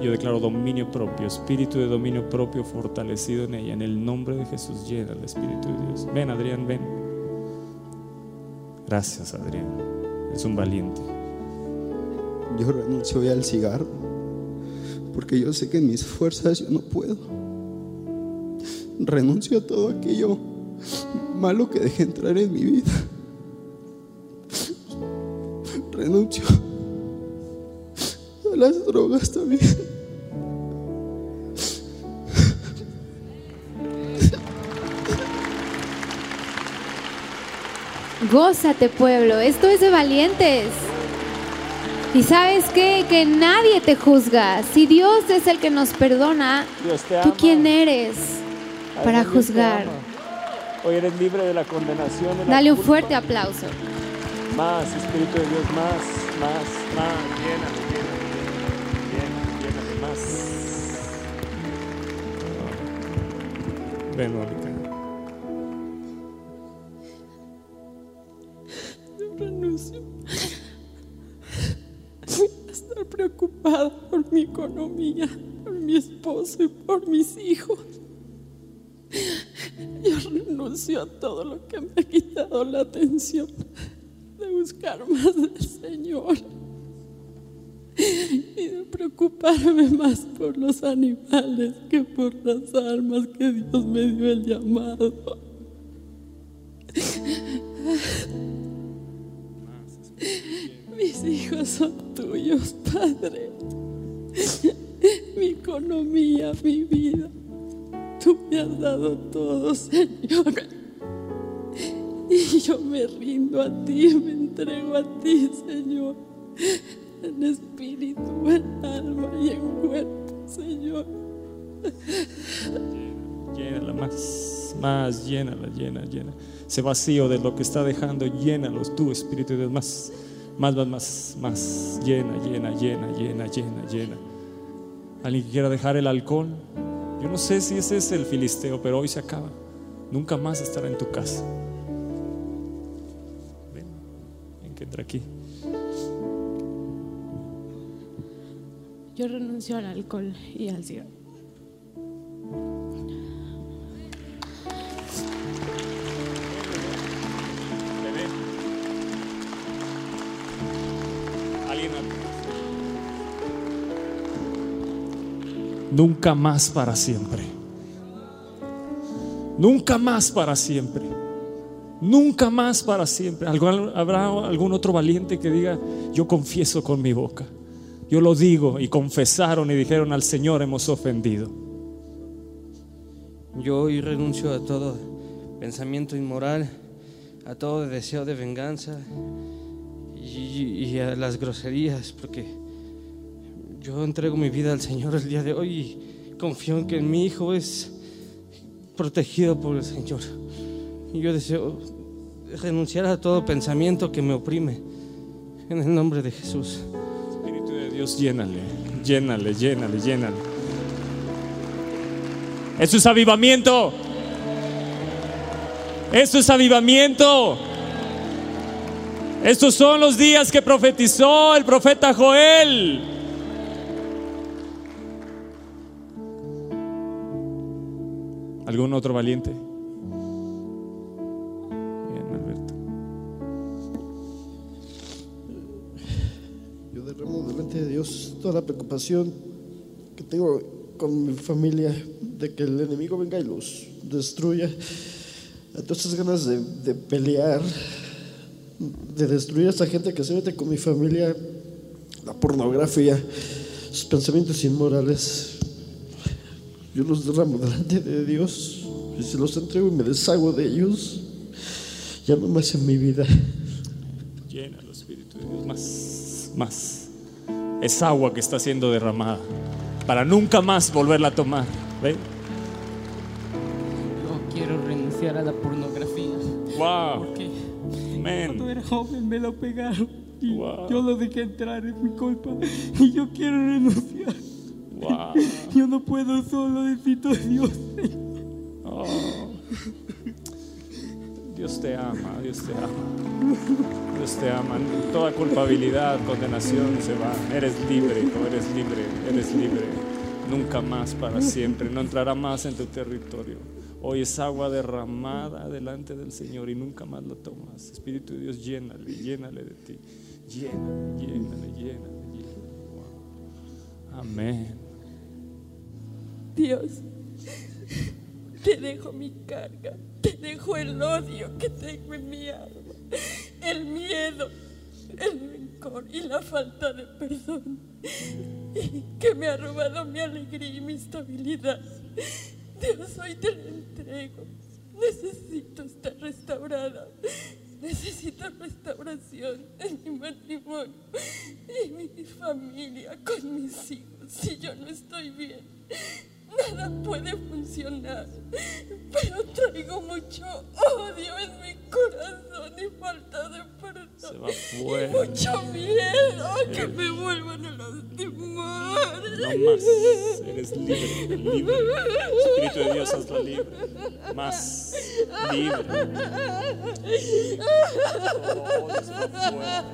Speaker 2: Yo declaro dominio propio, espíritu de dominio propio fortalecido en ella. En el nombre de Jesús llena el Espíritu de Dios. Ven, Adrián, ven. Gracias, Adrián. Es un valiente.
Speaker 7: Yo renuncio hoy al cigarro porque yo sé que en mis fuerzas yo no puedo. Renuncio a todo aquello malo que dejé entrar en mi vida. Renuncio a las drogas también.
Speaker 3: Gózate pueblo, esto es de valientes. Y sabes qué? Que nadie te juzga. Si Dios es el que nos perdona, ¿tú quién eres para juzgar?
Speaker 2: Hoy eres libre de la condenación.
Speaker 3: Dale un fuerte aplauso.
Speaker 2: Más, Espíritu de Dios, más, más, más. Lléname, lléname, lléname, más. Ven, Mónica.
Speaker 6: Por mi economía, por mi esposo y por mis hijos. Yo renuncio a todo lo que me ha quitado la atención de buscar más del Señor y de preocuparme más por los animales que por las almas que Dios me dio el llamado. Mis hijos son tuyos, Padre. Mi economía, mi vida. Tú me has dado todo, Señor. Y yo me rindo a ti, me entrego a ti, Señor. En espíritu, en alma y en cuerpo, Señor.
Speaker 2: Llénala más, más, llénala, llena, llena. Ese vacío de lo que está dejando, llénalos tú, Espíritu de Dios, más, más, más, más, más. Llena, llena, llena, llena, llena, llena. Alguien que quiera dejar el alcohol. Yo no sé si ese es el filisteo, pero hoy se acaba. Nunca más estará en tu casa. Ven, ven que entra aquí.
Speaker 6: Yo renuncio al alcohol y al cigarro.
Speaker 2: Nunca más para siempre. Nunca más para siempre. Nunca más para siempre. ¿Algún- ¿Habrá algún otro valiente que diga, yo confieso con mi boca? Yo lo digo y confesaron y dijeron al Señor hemos ofendido.
Speaker 8: Yo hoy renuncio a todo pensamiento inmoral, a todo deseo de venganza y, y a las groserías, porque yo entrego mi vida al Señor el día de hoy y confío en que mi hijo es protegido por el Señor. Y yo deseo renunciar a todo pensamiento que me oprime, en el nombre de Jesús.
Speaker 2: Espíritu de Dios, llénale, llénale, llénale, llénale. Eso es avivamiento. Eso es avivamiento. Estos son los días que profetizó el profeta Joel. ¿Algún otro valiente? Bien, Alberto.
Speaker 9: Yo derramo delante de Dios toda la preocupación que tengo con mi familia de que el enemigo venga y los destruya. Esas ganas de, de pelear, de destruir a esta gente que se mete con mi familia, la pornografía, sus pensamientos inmorales. Yo los derramo delante de Dios y se los entrego y me deshago de ellos. Ya no más en mi vida.
Speaker 2: Llénalo, Espíritu de Dios, más, más. Es agua que está siendo derramada para nunca más volverla a tomar. ¿Ve?
Speaker 10: Yo quiero renunciar a la pornografía.
Speaker 2: Wow.
Speaker 10: Porque cuando era joven me lo pegaron. Y
Speaker 2: Wow.
Speaker 10: yo lo dejé entrar, es mi culpa. Y yo quiero renunciar.
Speaker 2: Wow.
Speaker 10: Yo no puedo solo, necesito a Dios.
Speaker 2: Oh. Dios te ama, Dios te ama. Dios te ama. Toda culpabilidad, condenación se va. Eres libre, hijo, eres libre, eres libre. Nunca más para siempre. No entrará más en tu territorio. Hoy es agua derramada delante del Señor y nunca más la tomas. Espíritu de Dios, llénale, llénale de ti. Llénale, llénale, llénale, llénale. Wow. Amén.
Speaker 6: Dios, te dejo mi carga, te dejo el odio que tengo en mi alma, el miedo, el rencor y la falta de perdón que me ha robado mi alegría y mi estabilidad. Dios, hoy te lo entrego. Necesito estar restaurada. Necesito restauración en mi matrimonio y mi familia con mis hijos. Si yo no estoy bien, nada puede funcionar. Pero traigo mucho odio en mi corazón y falta de perdón.
Speaker 2: Se va.
Speaker 6: Y mucho miedo a que me vuelvan a lastimar.
Speaker 2: No más. Eres libre, libre. Espíritu de Dios, hazla libre. Más libre. Oh, Dios, va.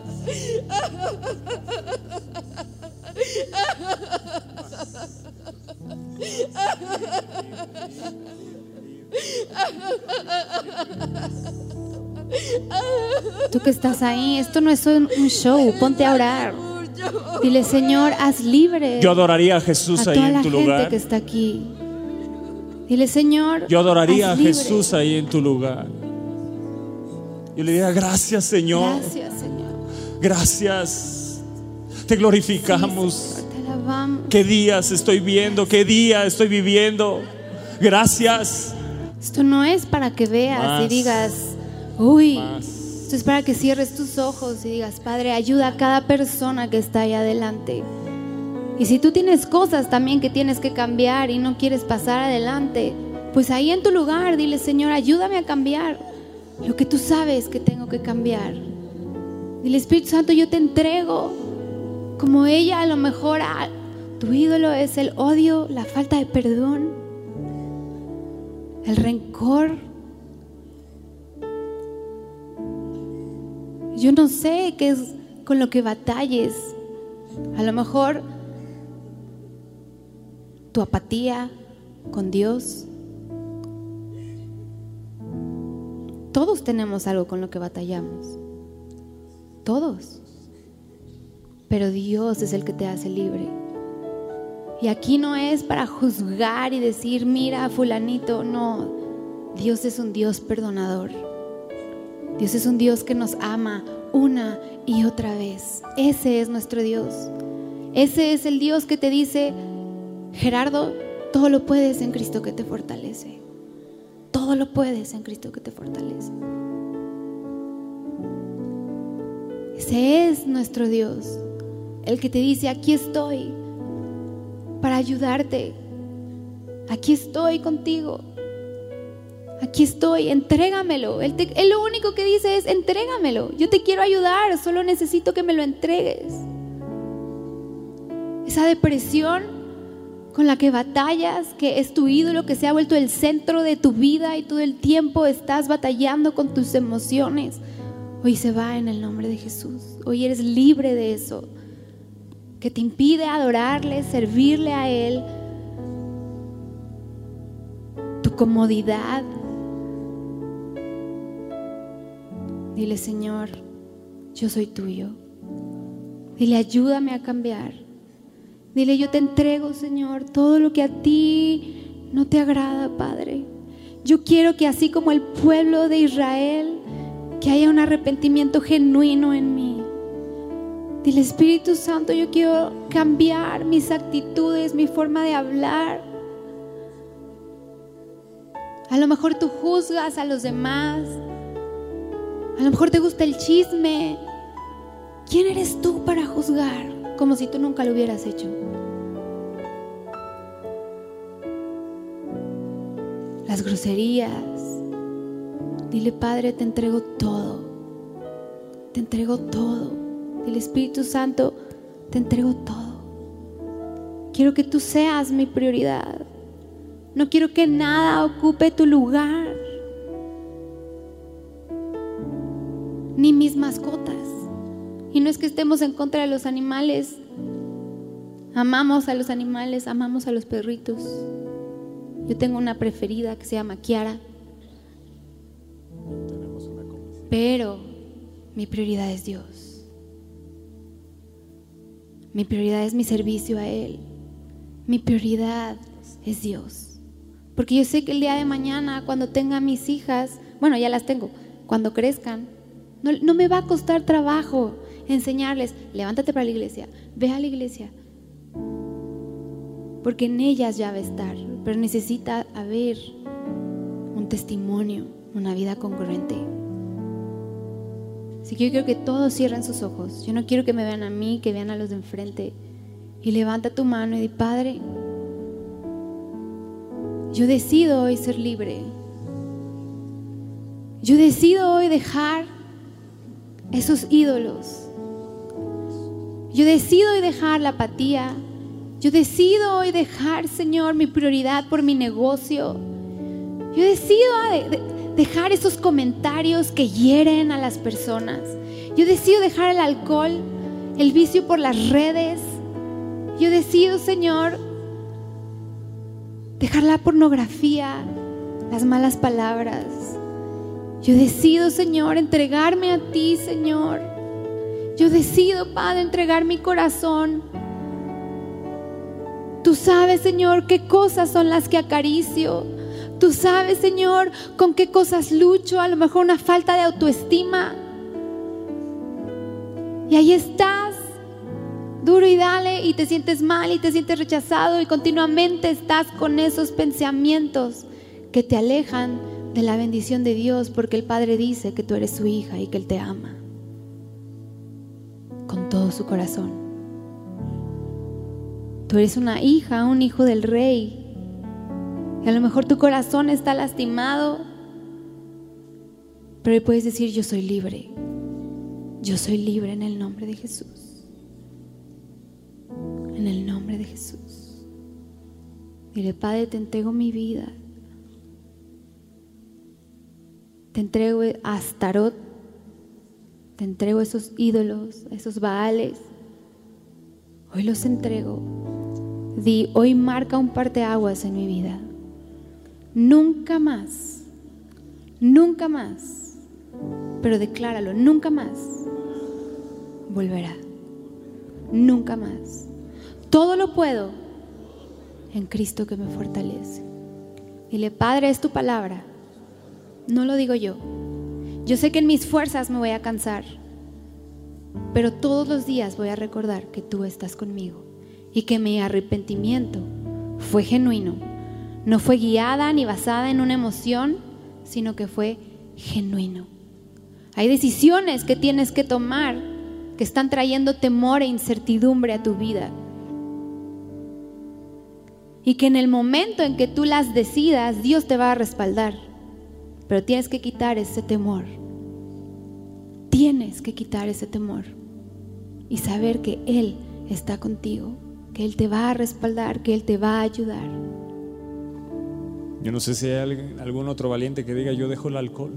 Speaker 3: Tú que estás ahí, esto no es un show, ponte a orar. Dile, Señor, haz libre
Speaker 2: Yo adoraría a Jesús
Speaker 3: a
Speaker 2: ahí
Speaker 3: toda
Speaker 2: en
Speaker 3: la
Speaker 2: tu
Speaker 3: gente
Speaker 2: lugar.
Speaker 3: que está aquí. Dile, Señor,
Speaker 2: Yo adoraría a. Jesús ahí en tu lugar. Yo le diría, gracias Señor,
Speaker 3: Gracias, Señor.
Speaker 2: gracias. Te glorificamos.
Speaker 3: Te alabamos.
Speaker 2: ¿Qué días estoy viendo? ¿Qué día estoy viviendo? Gracias.
Speaker 3: Esto no es para que veas
Speaker 2: Más.
Speaker 3: y digas, uy,
Speaker 2: Más.
Speaker 3: esto es para que cierres tus ojos y digas, Padre, ayuda a cada persona que está ahí adelante. Y si tú tienes cosas también que tienes que cambiar y no quieres pasar adelante, pues ahí en tu lugar dile, Señor, ayúdame a cambiar lo que tú sabes que tengo que cambiar. Dile, Espíritu Santo, yo te entrego como ella a lo mejor tu ídolo es el odio, la falta de perdón, el rencor. Yo no sé qué es con lo que batalles. A lo mejor tu apatía con Dios. Todos tenemos algo con lo que batallamos. Todos. Pero Dios es el que te hace libre. Y aquí no es para juzgar y decir, mira, fulanito, no. Dios es un Dios perdonador. Dios es un Dios que nos ama una y otra vez. Ese es nuestro Dios. Ese es el Dios que te dice, Gerardo, todo lo puedes en Cristo que te fortalece. Todo lo puedes en Cristo que te fortalece. Ese es nuestro Dios. El que te dice, aquí estoy para ayudarte. Aquí estoy contigo. Aquí estoy, entrégamelo. Él, te- lo único que dice es, entrégamelo. Yo te quiero ayudar, solo necesito que me lo entregues. Esa depresión con la que batallas, que es tu ídolo, que se ha vuelto el centro de tu vida y todo el tiempo estás batallando con tus emociones. Hoy se va en el nombre de Jesús. Hoy eres libre de eso, que te impide adorarle, servirle a Él. Tu comodidad. Dile, Señor, yo soy tuyo. Dile, ayúdame a cambiar. Dile, yo te entrego, Señor, todo lo que a ti no te agrada, Padre. Yo quiero que así como el pueblo de Israel, que haya un arrepentimiento genuino en mí. Dile, Espíritu Santo, yo quiero cambiar mis actitudes, mi forma de hablar. A lo mejor tú juzgas a los demás. A lo mejor te gusta el chisme. ¿Quién eres tú para juzgar? Como si tú nunca lo hubieras hecho. Las groserías. Dile, Padre, te entrego todo. Te entrego todo. Dile, Espíritu Santo, te entrego todo. Quiero que tú seas mi prioridad. No quiero que nada ocupe tu lugar. Ni mis mascotas. Y no es que estemos en contra de los animales. Amamos a los animales, amamos a los perritos. Yo tengo una preferida que se llama Kiara. Pero mi prioridad es Dios. Mi prioridad es mi servicio a Él. Mi prioridad es Dios. Porque yo sé que el día de mañana, cuando tenga mis hijas, bueno, ya las tengo, cuando crezcan, no, no me va a costar trabajo enseñarles, levántate para la iglesia, ve a la iglesia. Porque en ellas ya va a estar, pero necesita haber un testimonio, una vida congruente. Así que yo quiero que todos cierren sus ojos. Yo no quiero que me vean a mí, que vean a los de enfrente. Y levanta tu mano y di, Padre, yo decido hoy ser libre. Yo decido hoy dejar esos ídolos. Yo decido hoy dejar la apatía. Yo decido hoy dejar, Señor, mi prioridad por mi negocio. Yo decido de- de- dejar esos comentarios que hieren a las personas. Yo decido dejar el alcohol, el vicio por las redes. Yo decido, Señor, dejar la pornografía, las malas palabras. Yo decido, Señor, entregarme a ti, Señor. Yo decido, Padre, entregar mi corazón. Tú sabes, Señor, qué cosas son las que acaricio. Tú sabes, Señor, con qué cosas lucho. A lo mejor una falta de autoestima. Y ahí estás, duro y dale, y te sientes mal y te sientes rechazado y continuamente estás con esos pensamientos que te alejan de la bendición de Dios porque el Padre dice que tú eres su hija y que Él te ama con todo su corazón. Tú eres una hija, un hijo del rey. Y a lo mejor tu corazón está lastimado, pero hoy puedes decir, yo soy libre. Yo soy libre en el nombre de Jesús. En el nombre de Jesús. Dile, Padre, te entrego mi vida. Te entrego a Astarot. Te entrego esos ídolos, esos baales. Hoy los entrego. Di, hoy marca un parteaguas en mi vida. Nunca más. Nunca más. Pero decláralo, nunca más volverá. Nunca más. Todo lo puedo en Cristo que me fortalece. Dile, Padre, es tu palabra. No lo digo yo. Yo sé que en mis fuerzas me voy a cansar, pero todos los días voy a recordar que tú estás conmigo y que mi arrepentimiento fue genuino. No fue guiada ni basada en una emoción, sino que fue genuino. Hay decisiones que tienes que tomar que están trayendo temor e incertidumbre a tu vida. Y que en el momento en que tú las decidas, Dios te va a respaldar. Pero tienes que quitar ese temor. Tienes que quitar ese temor. Y saber que Él está contigo, que Él te va a respaldar, que Él te va a ayudar.
Speaker 2: Yo no sé si hay algún otro valiente que diga, yo dejo el alcohol.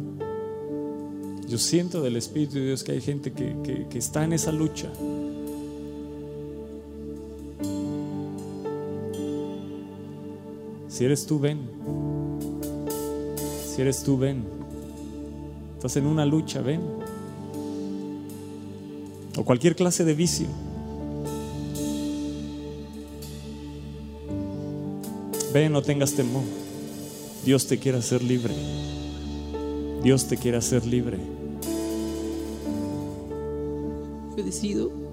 Speaker 2: Yo siento del Espíritu de Dios que hay gente que, que, está en esa lucha. Si eres tú, ven. Si eres tú, ven. Estás en una lucha, ven. O cualquier clase de vicio. Ven, no tengas temor. Dios te quiere hacer libre. Dios te quiere hacer libre.
Speaker 11: Yo decido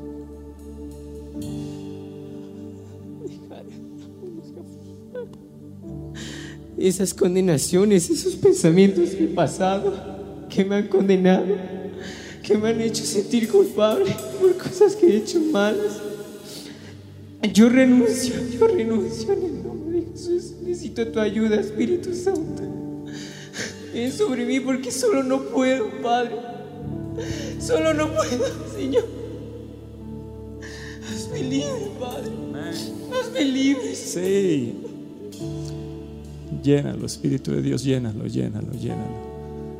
Speaker 11: esas condenaciones, esos pensamientos del pasado que me han condenado, que me han hecho sentir culpable por cosas que he hecho malas. Yo renuncio, yo renuncio en el nombre de Jesús. Necesito tu ayuda, Espíritu Santo. Ven sobre mí porque solo no puedo, Padre. Solo no puedo, Señor. Hazme libre, Padre. Hazme libre.
Speaker 2: Sí. Llénalo, Espíritu de Dios, llénalo, llénalo, llénalo.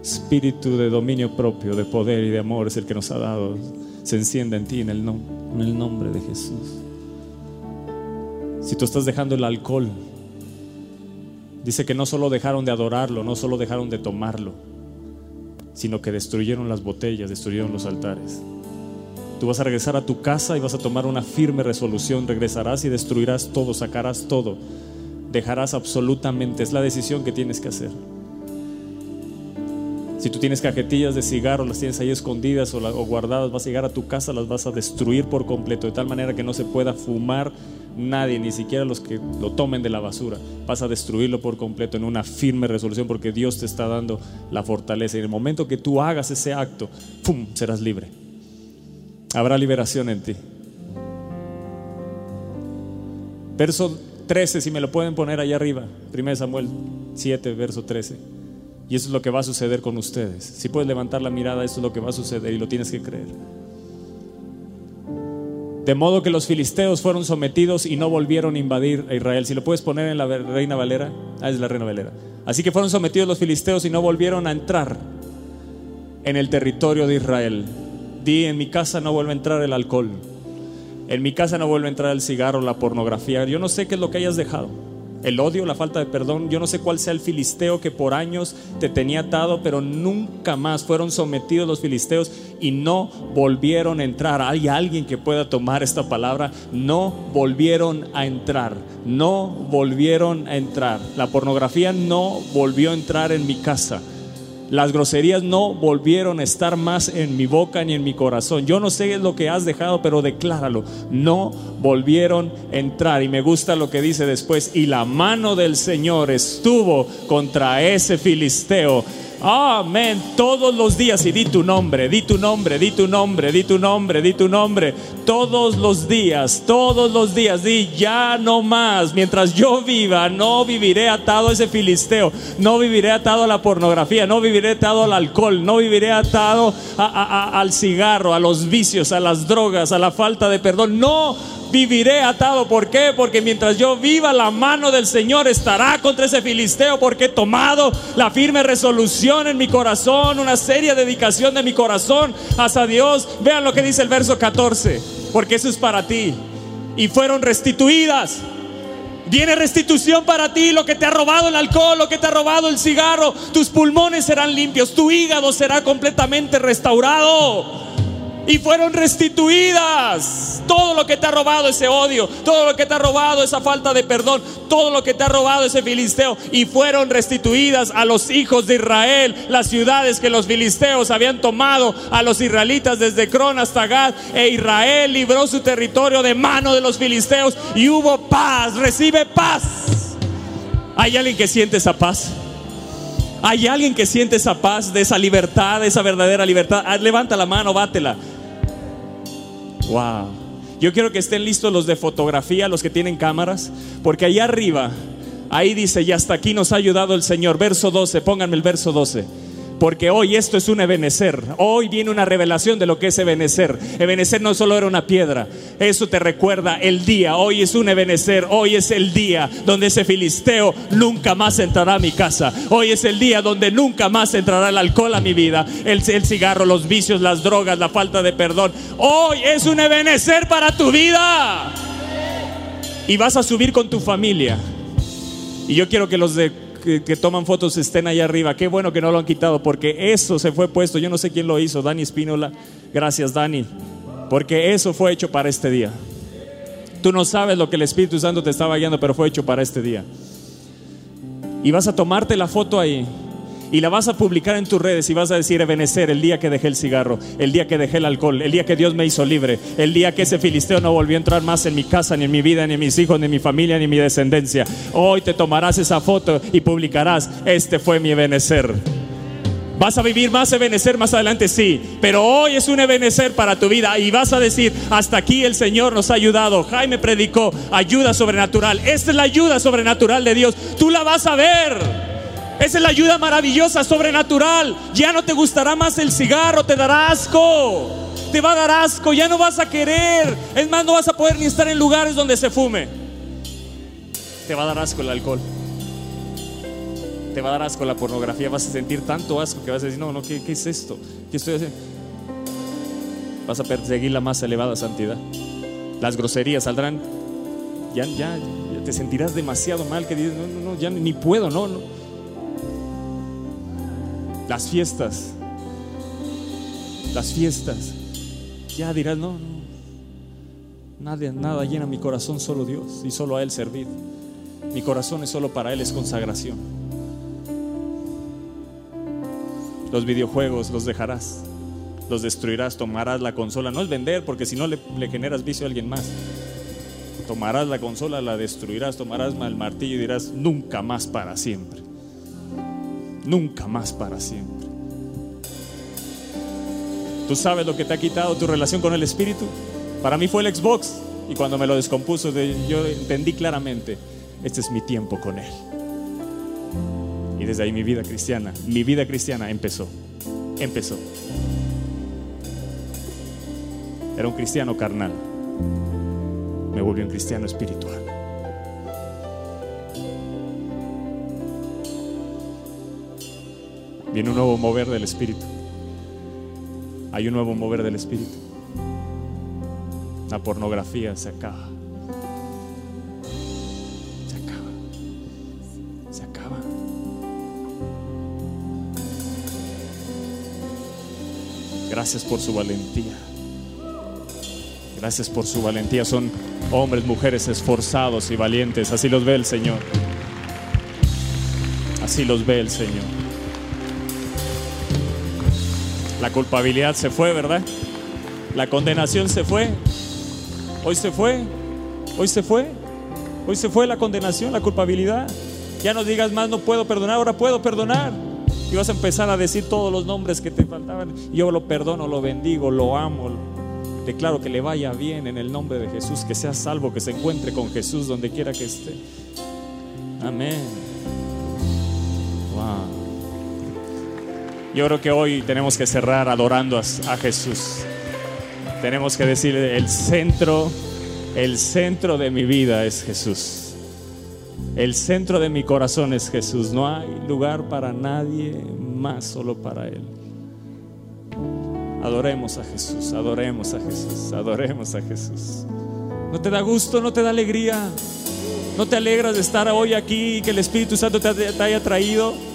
Speaker 2: Espíritu de dominio propio, de poder y de amor es el que nos ha dado. Se encienda en ti en el, nom- en el nombre de Jesús. Si tú estás dejando el alcohol, dice que no solo dejaron de adorarlo, no solo dejaron de tomarlo, sino que destruyeron las botellas, destruyeron los altares. Tú vas a regresar a tu casa y vas a tomar una firme resolución. Regresarás y destruirás todo, sacarás todo. Dejarás absolutamente. Es la decisión que tienes que hacer. Si tú tienes cajetillas de cigarros, las tienes ahí escondidas o, o guardadas, vas a llegar a tu casa, las vas a destruir por completo, de tal manera que no se pueda fumar nadie, ni siquiera los que lo tomen de la basura. Vas a destruirlo por completo en una firme resolución porque Dios te está dando la fortaleza. Y en el momento que tú hagas ese acto, ¡pum!, serás libre. Habrá liberación en ti. Verso 13, si me lo pueden poner allá arriba. 1 Samuel 7, verso 13. Y eso es lo que va a suceder con ustedes. Si puedes levantar la mirada, eso es lo que va a suceder y lo tienes que creer. De modo que los filisteos fueron sometidos y no volvieron a invadir a Israel. Si lo puedes poner en la Reina Valera. Ah, es la Reina Valera. Así que fueron sometidos los filisteos y no volvieron a entrar en el territorio de Israel. Di, en mi casa no vuelve a entrar el alcohol. En mi casa no vuelve a entrar el cigarro, la pornografía. Yo no sé qué es lo que hayas dejado. El odio, la falta de perdón, yo no sé cuál sea el filisteo que por años te tenía atado, pero nunca más fueron sometidos los filisteos y no volvieron a entrar. Hay alguien que pueda tomar esta palabra, no volvieron a entrar, no volvieron a entrar. La pornografía no volvió a entrar en mi casa. Las groserías no volvieron a estar más en mi boca ni en mi corazón. Yo no sé lo que has dejado, pero decláralo. No volvieron a entrar. Y me gusta lo que dice después. Y la mano del Señor estuvo contra ese filisteo Amén. Todos los días y di tu nombre, di tu nombre, di tu nombre, di tu nombre, di tu nombre. Todos los días, todos los días, di ya no más. Mientras yo viva, no viviré atado a ese filisteo, no viviré atado a la pornografía, no viviré atado al alcohol, no viviré atado al cigarro, a los vicios, a las drogas, a la falta de perdón. No viviré atado. ¿Por qué? Porque mientras yo viva, la mano del Señor estará contra ese filisteo, porque he tomado la firme resolución en mi corazón, una seria dedicación de mi corazón hacia Dios. Vean lo que dice el verso 14, porque eso es para ti. Y fueron restituidas. Viene restitución para ti, lo que te ha robado el alcohol, lo que te ha robado el cigarro, tus pulmones serán limpios, tu hígado será completamente restaurado y fueron restituidas. Todo lo que te ha robado ese odio, todo lo que te ha robado esa falta de perdón, todo lo que te ha robado ese filisteo y fueron restituidas a los hijos de Israel, las ciudades que los filisteos habían tomado a los israelitas desde Cron hasta Gad e Israel libró su territorio de mano de los filisteos y hubo paz, recibe paz. ¿Hay alguien que siente esa paz? ¿Hay alguien que siente esa paz, de esa libertad, de esa verdadera libertad? Ah, levanta la mano, bátela. Wow. Yo quiero que estén listos los de fotografía, los que tienen cámaras, porque ahí arriba, ahí dice, y hasta aquí nos ha ayudado el Señor. Verso 12, pónganme el verso 12 porque hoy esto es un ebenecer. Hoy viene una revelación de lo que es ebenecer. Ebenecer no solo era una piedra, eso te recuerda el día. Hoy es un ebenecer, hoy es el día donde ese filisteo nunca más entrará a mi casa. Hoy es el día donde nunca más entrará el alcohol a mi vida, el, el cigarro, los vicios, las drogas, la falta de perdón. Hoy es un ebenecer para tu vida. Y vas a subir con tu familia. Y yo quiero que los de que, toman fotos estén ahí arriba. Qué bueno que no lo han quitado porque eso se fue puesto. Yo no sé quién lo hizo, Dani Espínola. Gracias, Dani. Porque eso fue hecho para este día. Tú no sabes lo que el Espíritu Santo te estaba guiando, pero fue hecho para este día. Y vas a tomarte la foto ahí y la vas a publicar en tus redes y vas a decir, Ebenecer, el día que dejé el cigarro, el día que dejé el alcohol, el día que Dios me hizo libre, el día que ese filisteo no volvió a entrar más en mi casa, ni en mi vida, ni en mis hijos, ni en mi familia, ni en mi descendencia. Hoy te tomarás esa foto y publicarás, este fue mi Ebenecer. ¿Vas a vivir más Ebenecer más adelante? Sí, pero hoy es un Ebenecer para tu vida y vas a decir, hasta aquí el Señor nos ha ayudado. Jaime predicó ayuda sobrenatural. Esta es la ayuda sobrenatural de Dios. Tú la vas a ver. Esa es la ayuda maravillosa, sobrenatural. Ya no te gustará más el cigarro, te dará asco. Te va a dar asco, ya no vas a querer. Es más, no vas a poder ni estar en lugares donde se fume. Te va a dar asco el alcohol. Te va a dar asco la pornografía. Vas a sentir tanto asco que vas a decir, no, no, ¿qué, qué es esto? ¿Qué estoy haciendo? Vas a perseguir la más elevada santidad. Las groserías saldrán. Ya, ya, ya te sentirás demasiado mal que dices, no, no, no, ya ni puedo, no, no las fiestas, las fiestas. Ya dirás, no, no, nada, nada llena mi corazón, solo Dios y solo a Él servir. Mi corazón es solo para Él, es consagración. Los videojuegos los dejarás, los destruirás, tomarás la consola. No es vender, porque si no le, generas vicio a alguien más. Tomarás la consola, la destruirás, tomarás el martillo y dirás, nunca más para siempre nunca más para siempre. ¿Tú sabes lo que te ha quitado tu relación con el Espíritu? Para mí fue el Xbox y cuando me lo descompuso yo entendí claramente, este es mi tiempo con Él. Y desde ahí mi vida cristiana, mi vida cristiana empezó, empezó. Era un cristiano carnal, me volvió un cristiano espiritual. Viene un nuevo mover del Espíritu. Hay un nuevo mover del Espíritu. La pornografía se acaba. Se acaba. Se acaba. Gracias por su valentía. Gracias por su valentía. Son hombres, mujeres esforzados y valientes. Así los ve el Señor. Así los ve el Señor. La culpabilidad se fue, ¿verdad? La condenación se fue. Hoy se fue. Hoy se fue. Hoy se fue la condenación, la culpabilidad. Ya no digas más, no puedo perdonar, ahora puedo perdonar. Y vas a empezar a decir todos los nombres que te faltaban. Yo lo perdono, lo bendigo, lo amo. Declaro que le vaya bien en el nombre de Jesús, que sea salvo, que se encuentre con Jesús donde quiera que esté. Amén. Yo creo que hoy tenemos que cerrar adorando a, Jesús. Tenemos que decirle, el centro, el centro de mi vida es Jesús. El centro de mi corazón es Jesús. No hay lugar para nadie más, solo para Él. Adoremos a Jesús, adoremos a Jesús, adoremos a Jesús. ¿No te da gusto, no te da alegría? ¿No te alegras de estar hoy aquí y que el Espíritu Santo te haya traído?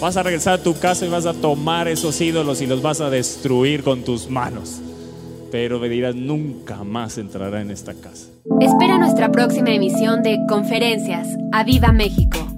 Speaker 2: Vas a regresar a tu casa y vas a tomar esos ídolos y los vas a destruir con tus manos. Pero me dirás, nunca más entrará en esta casa.
Speaker 1: Espera nuestra próxima emisión de Conferencias. ¡A Viva México!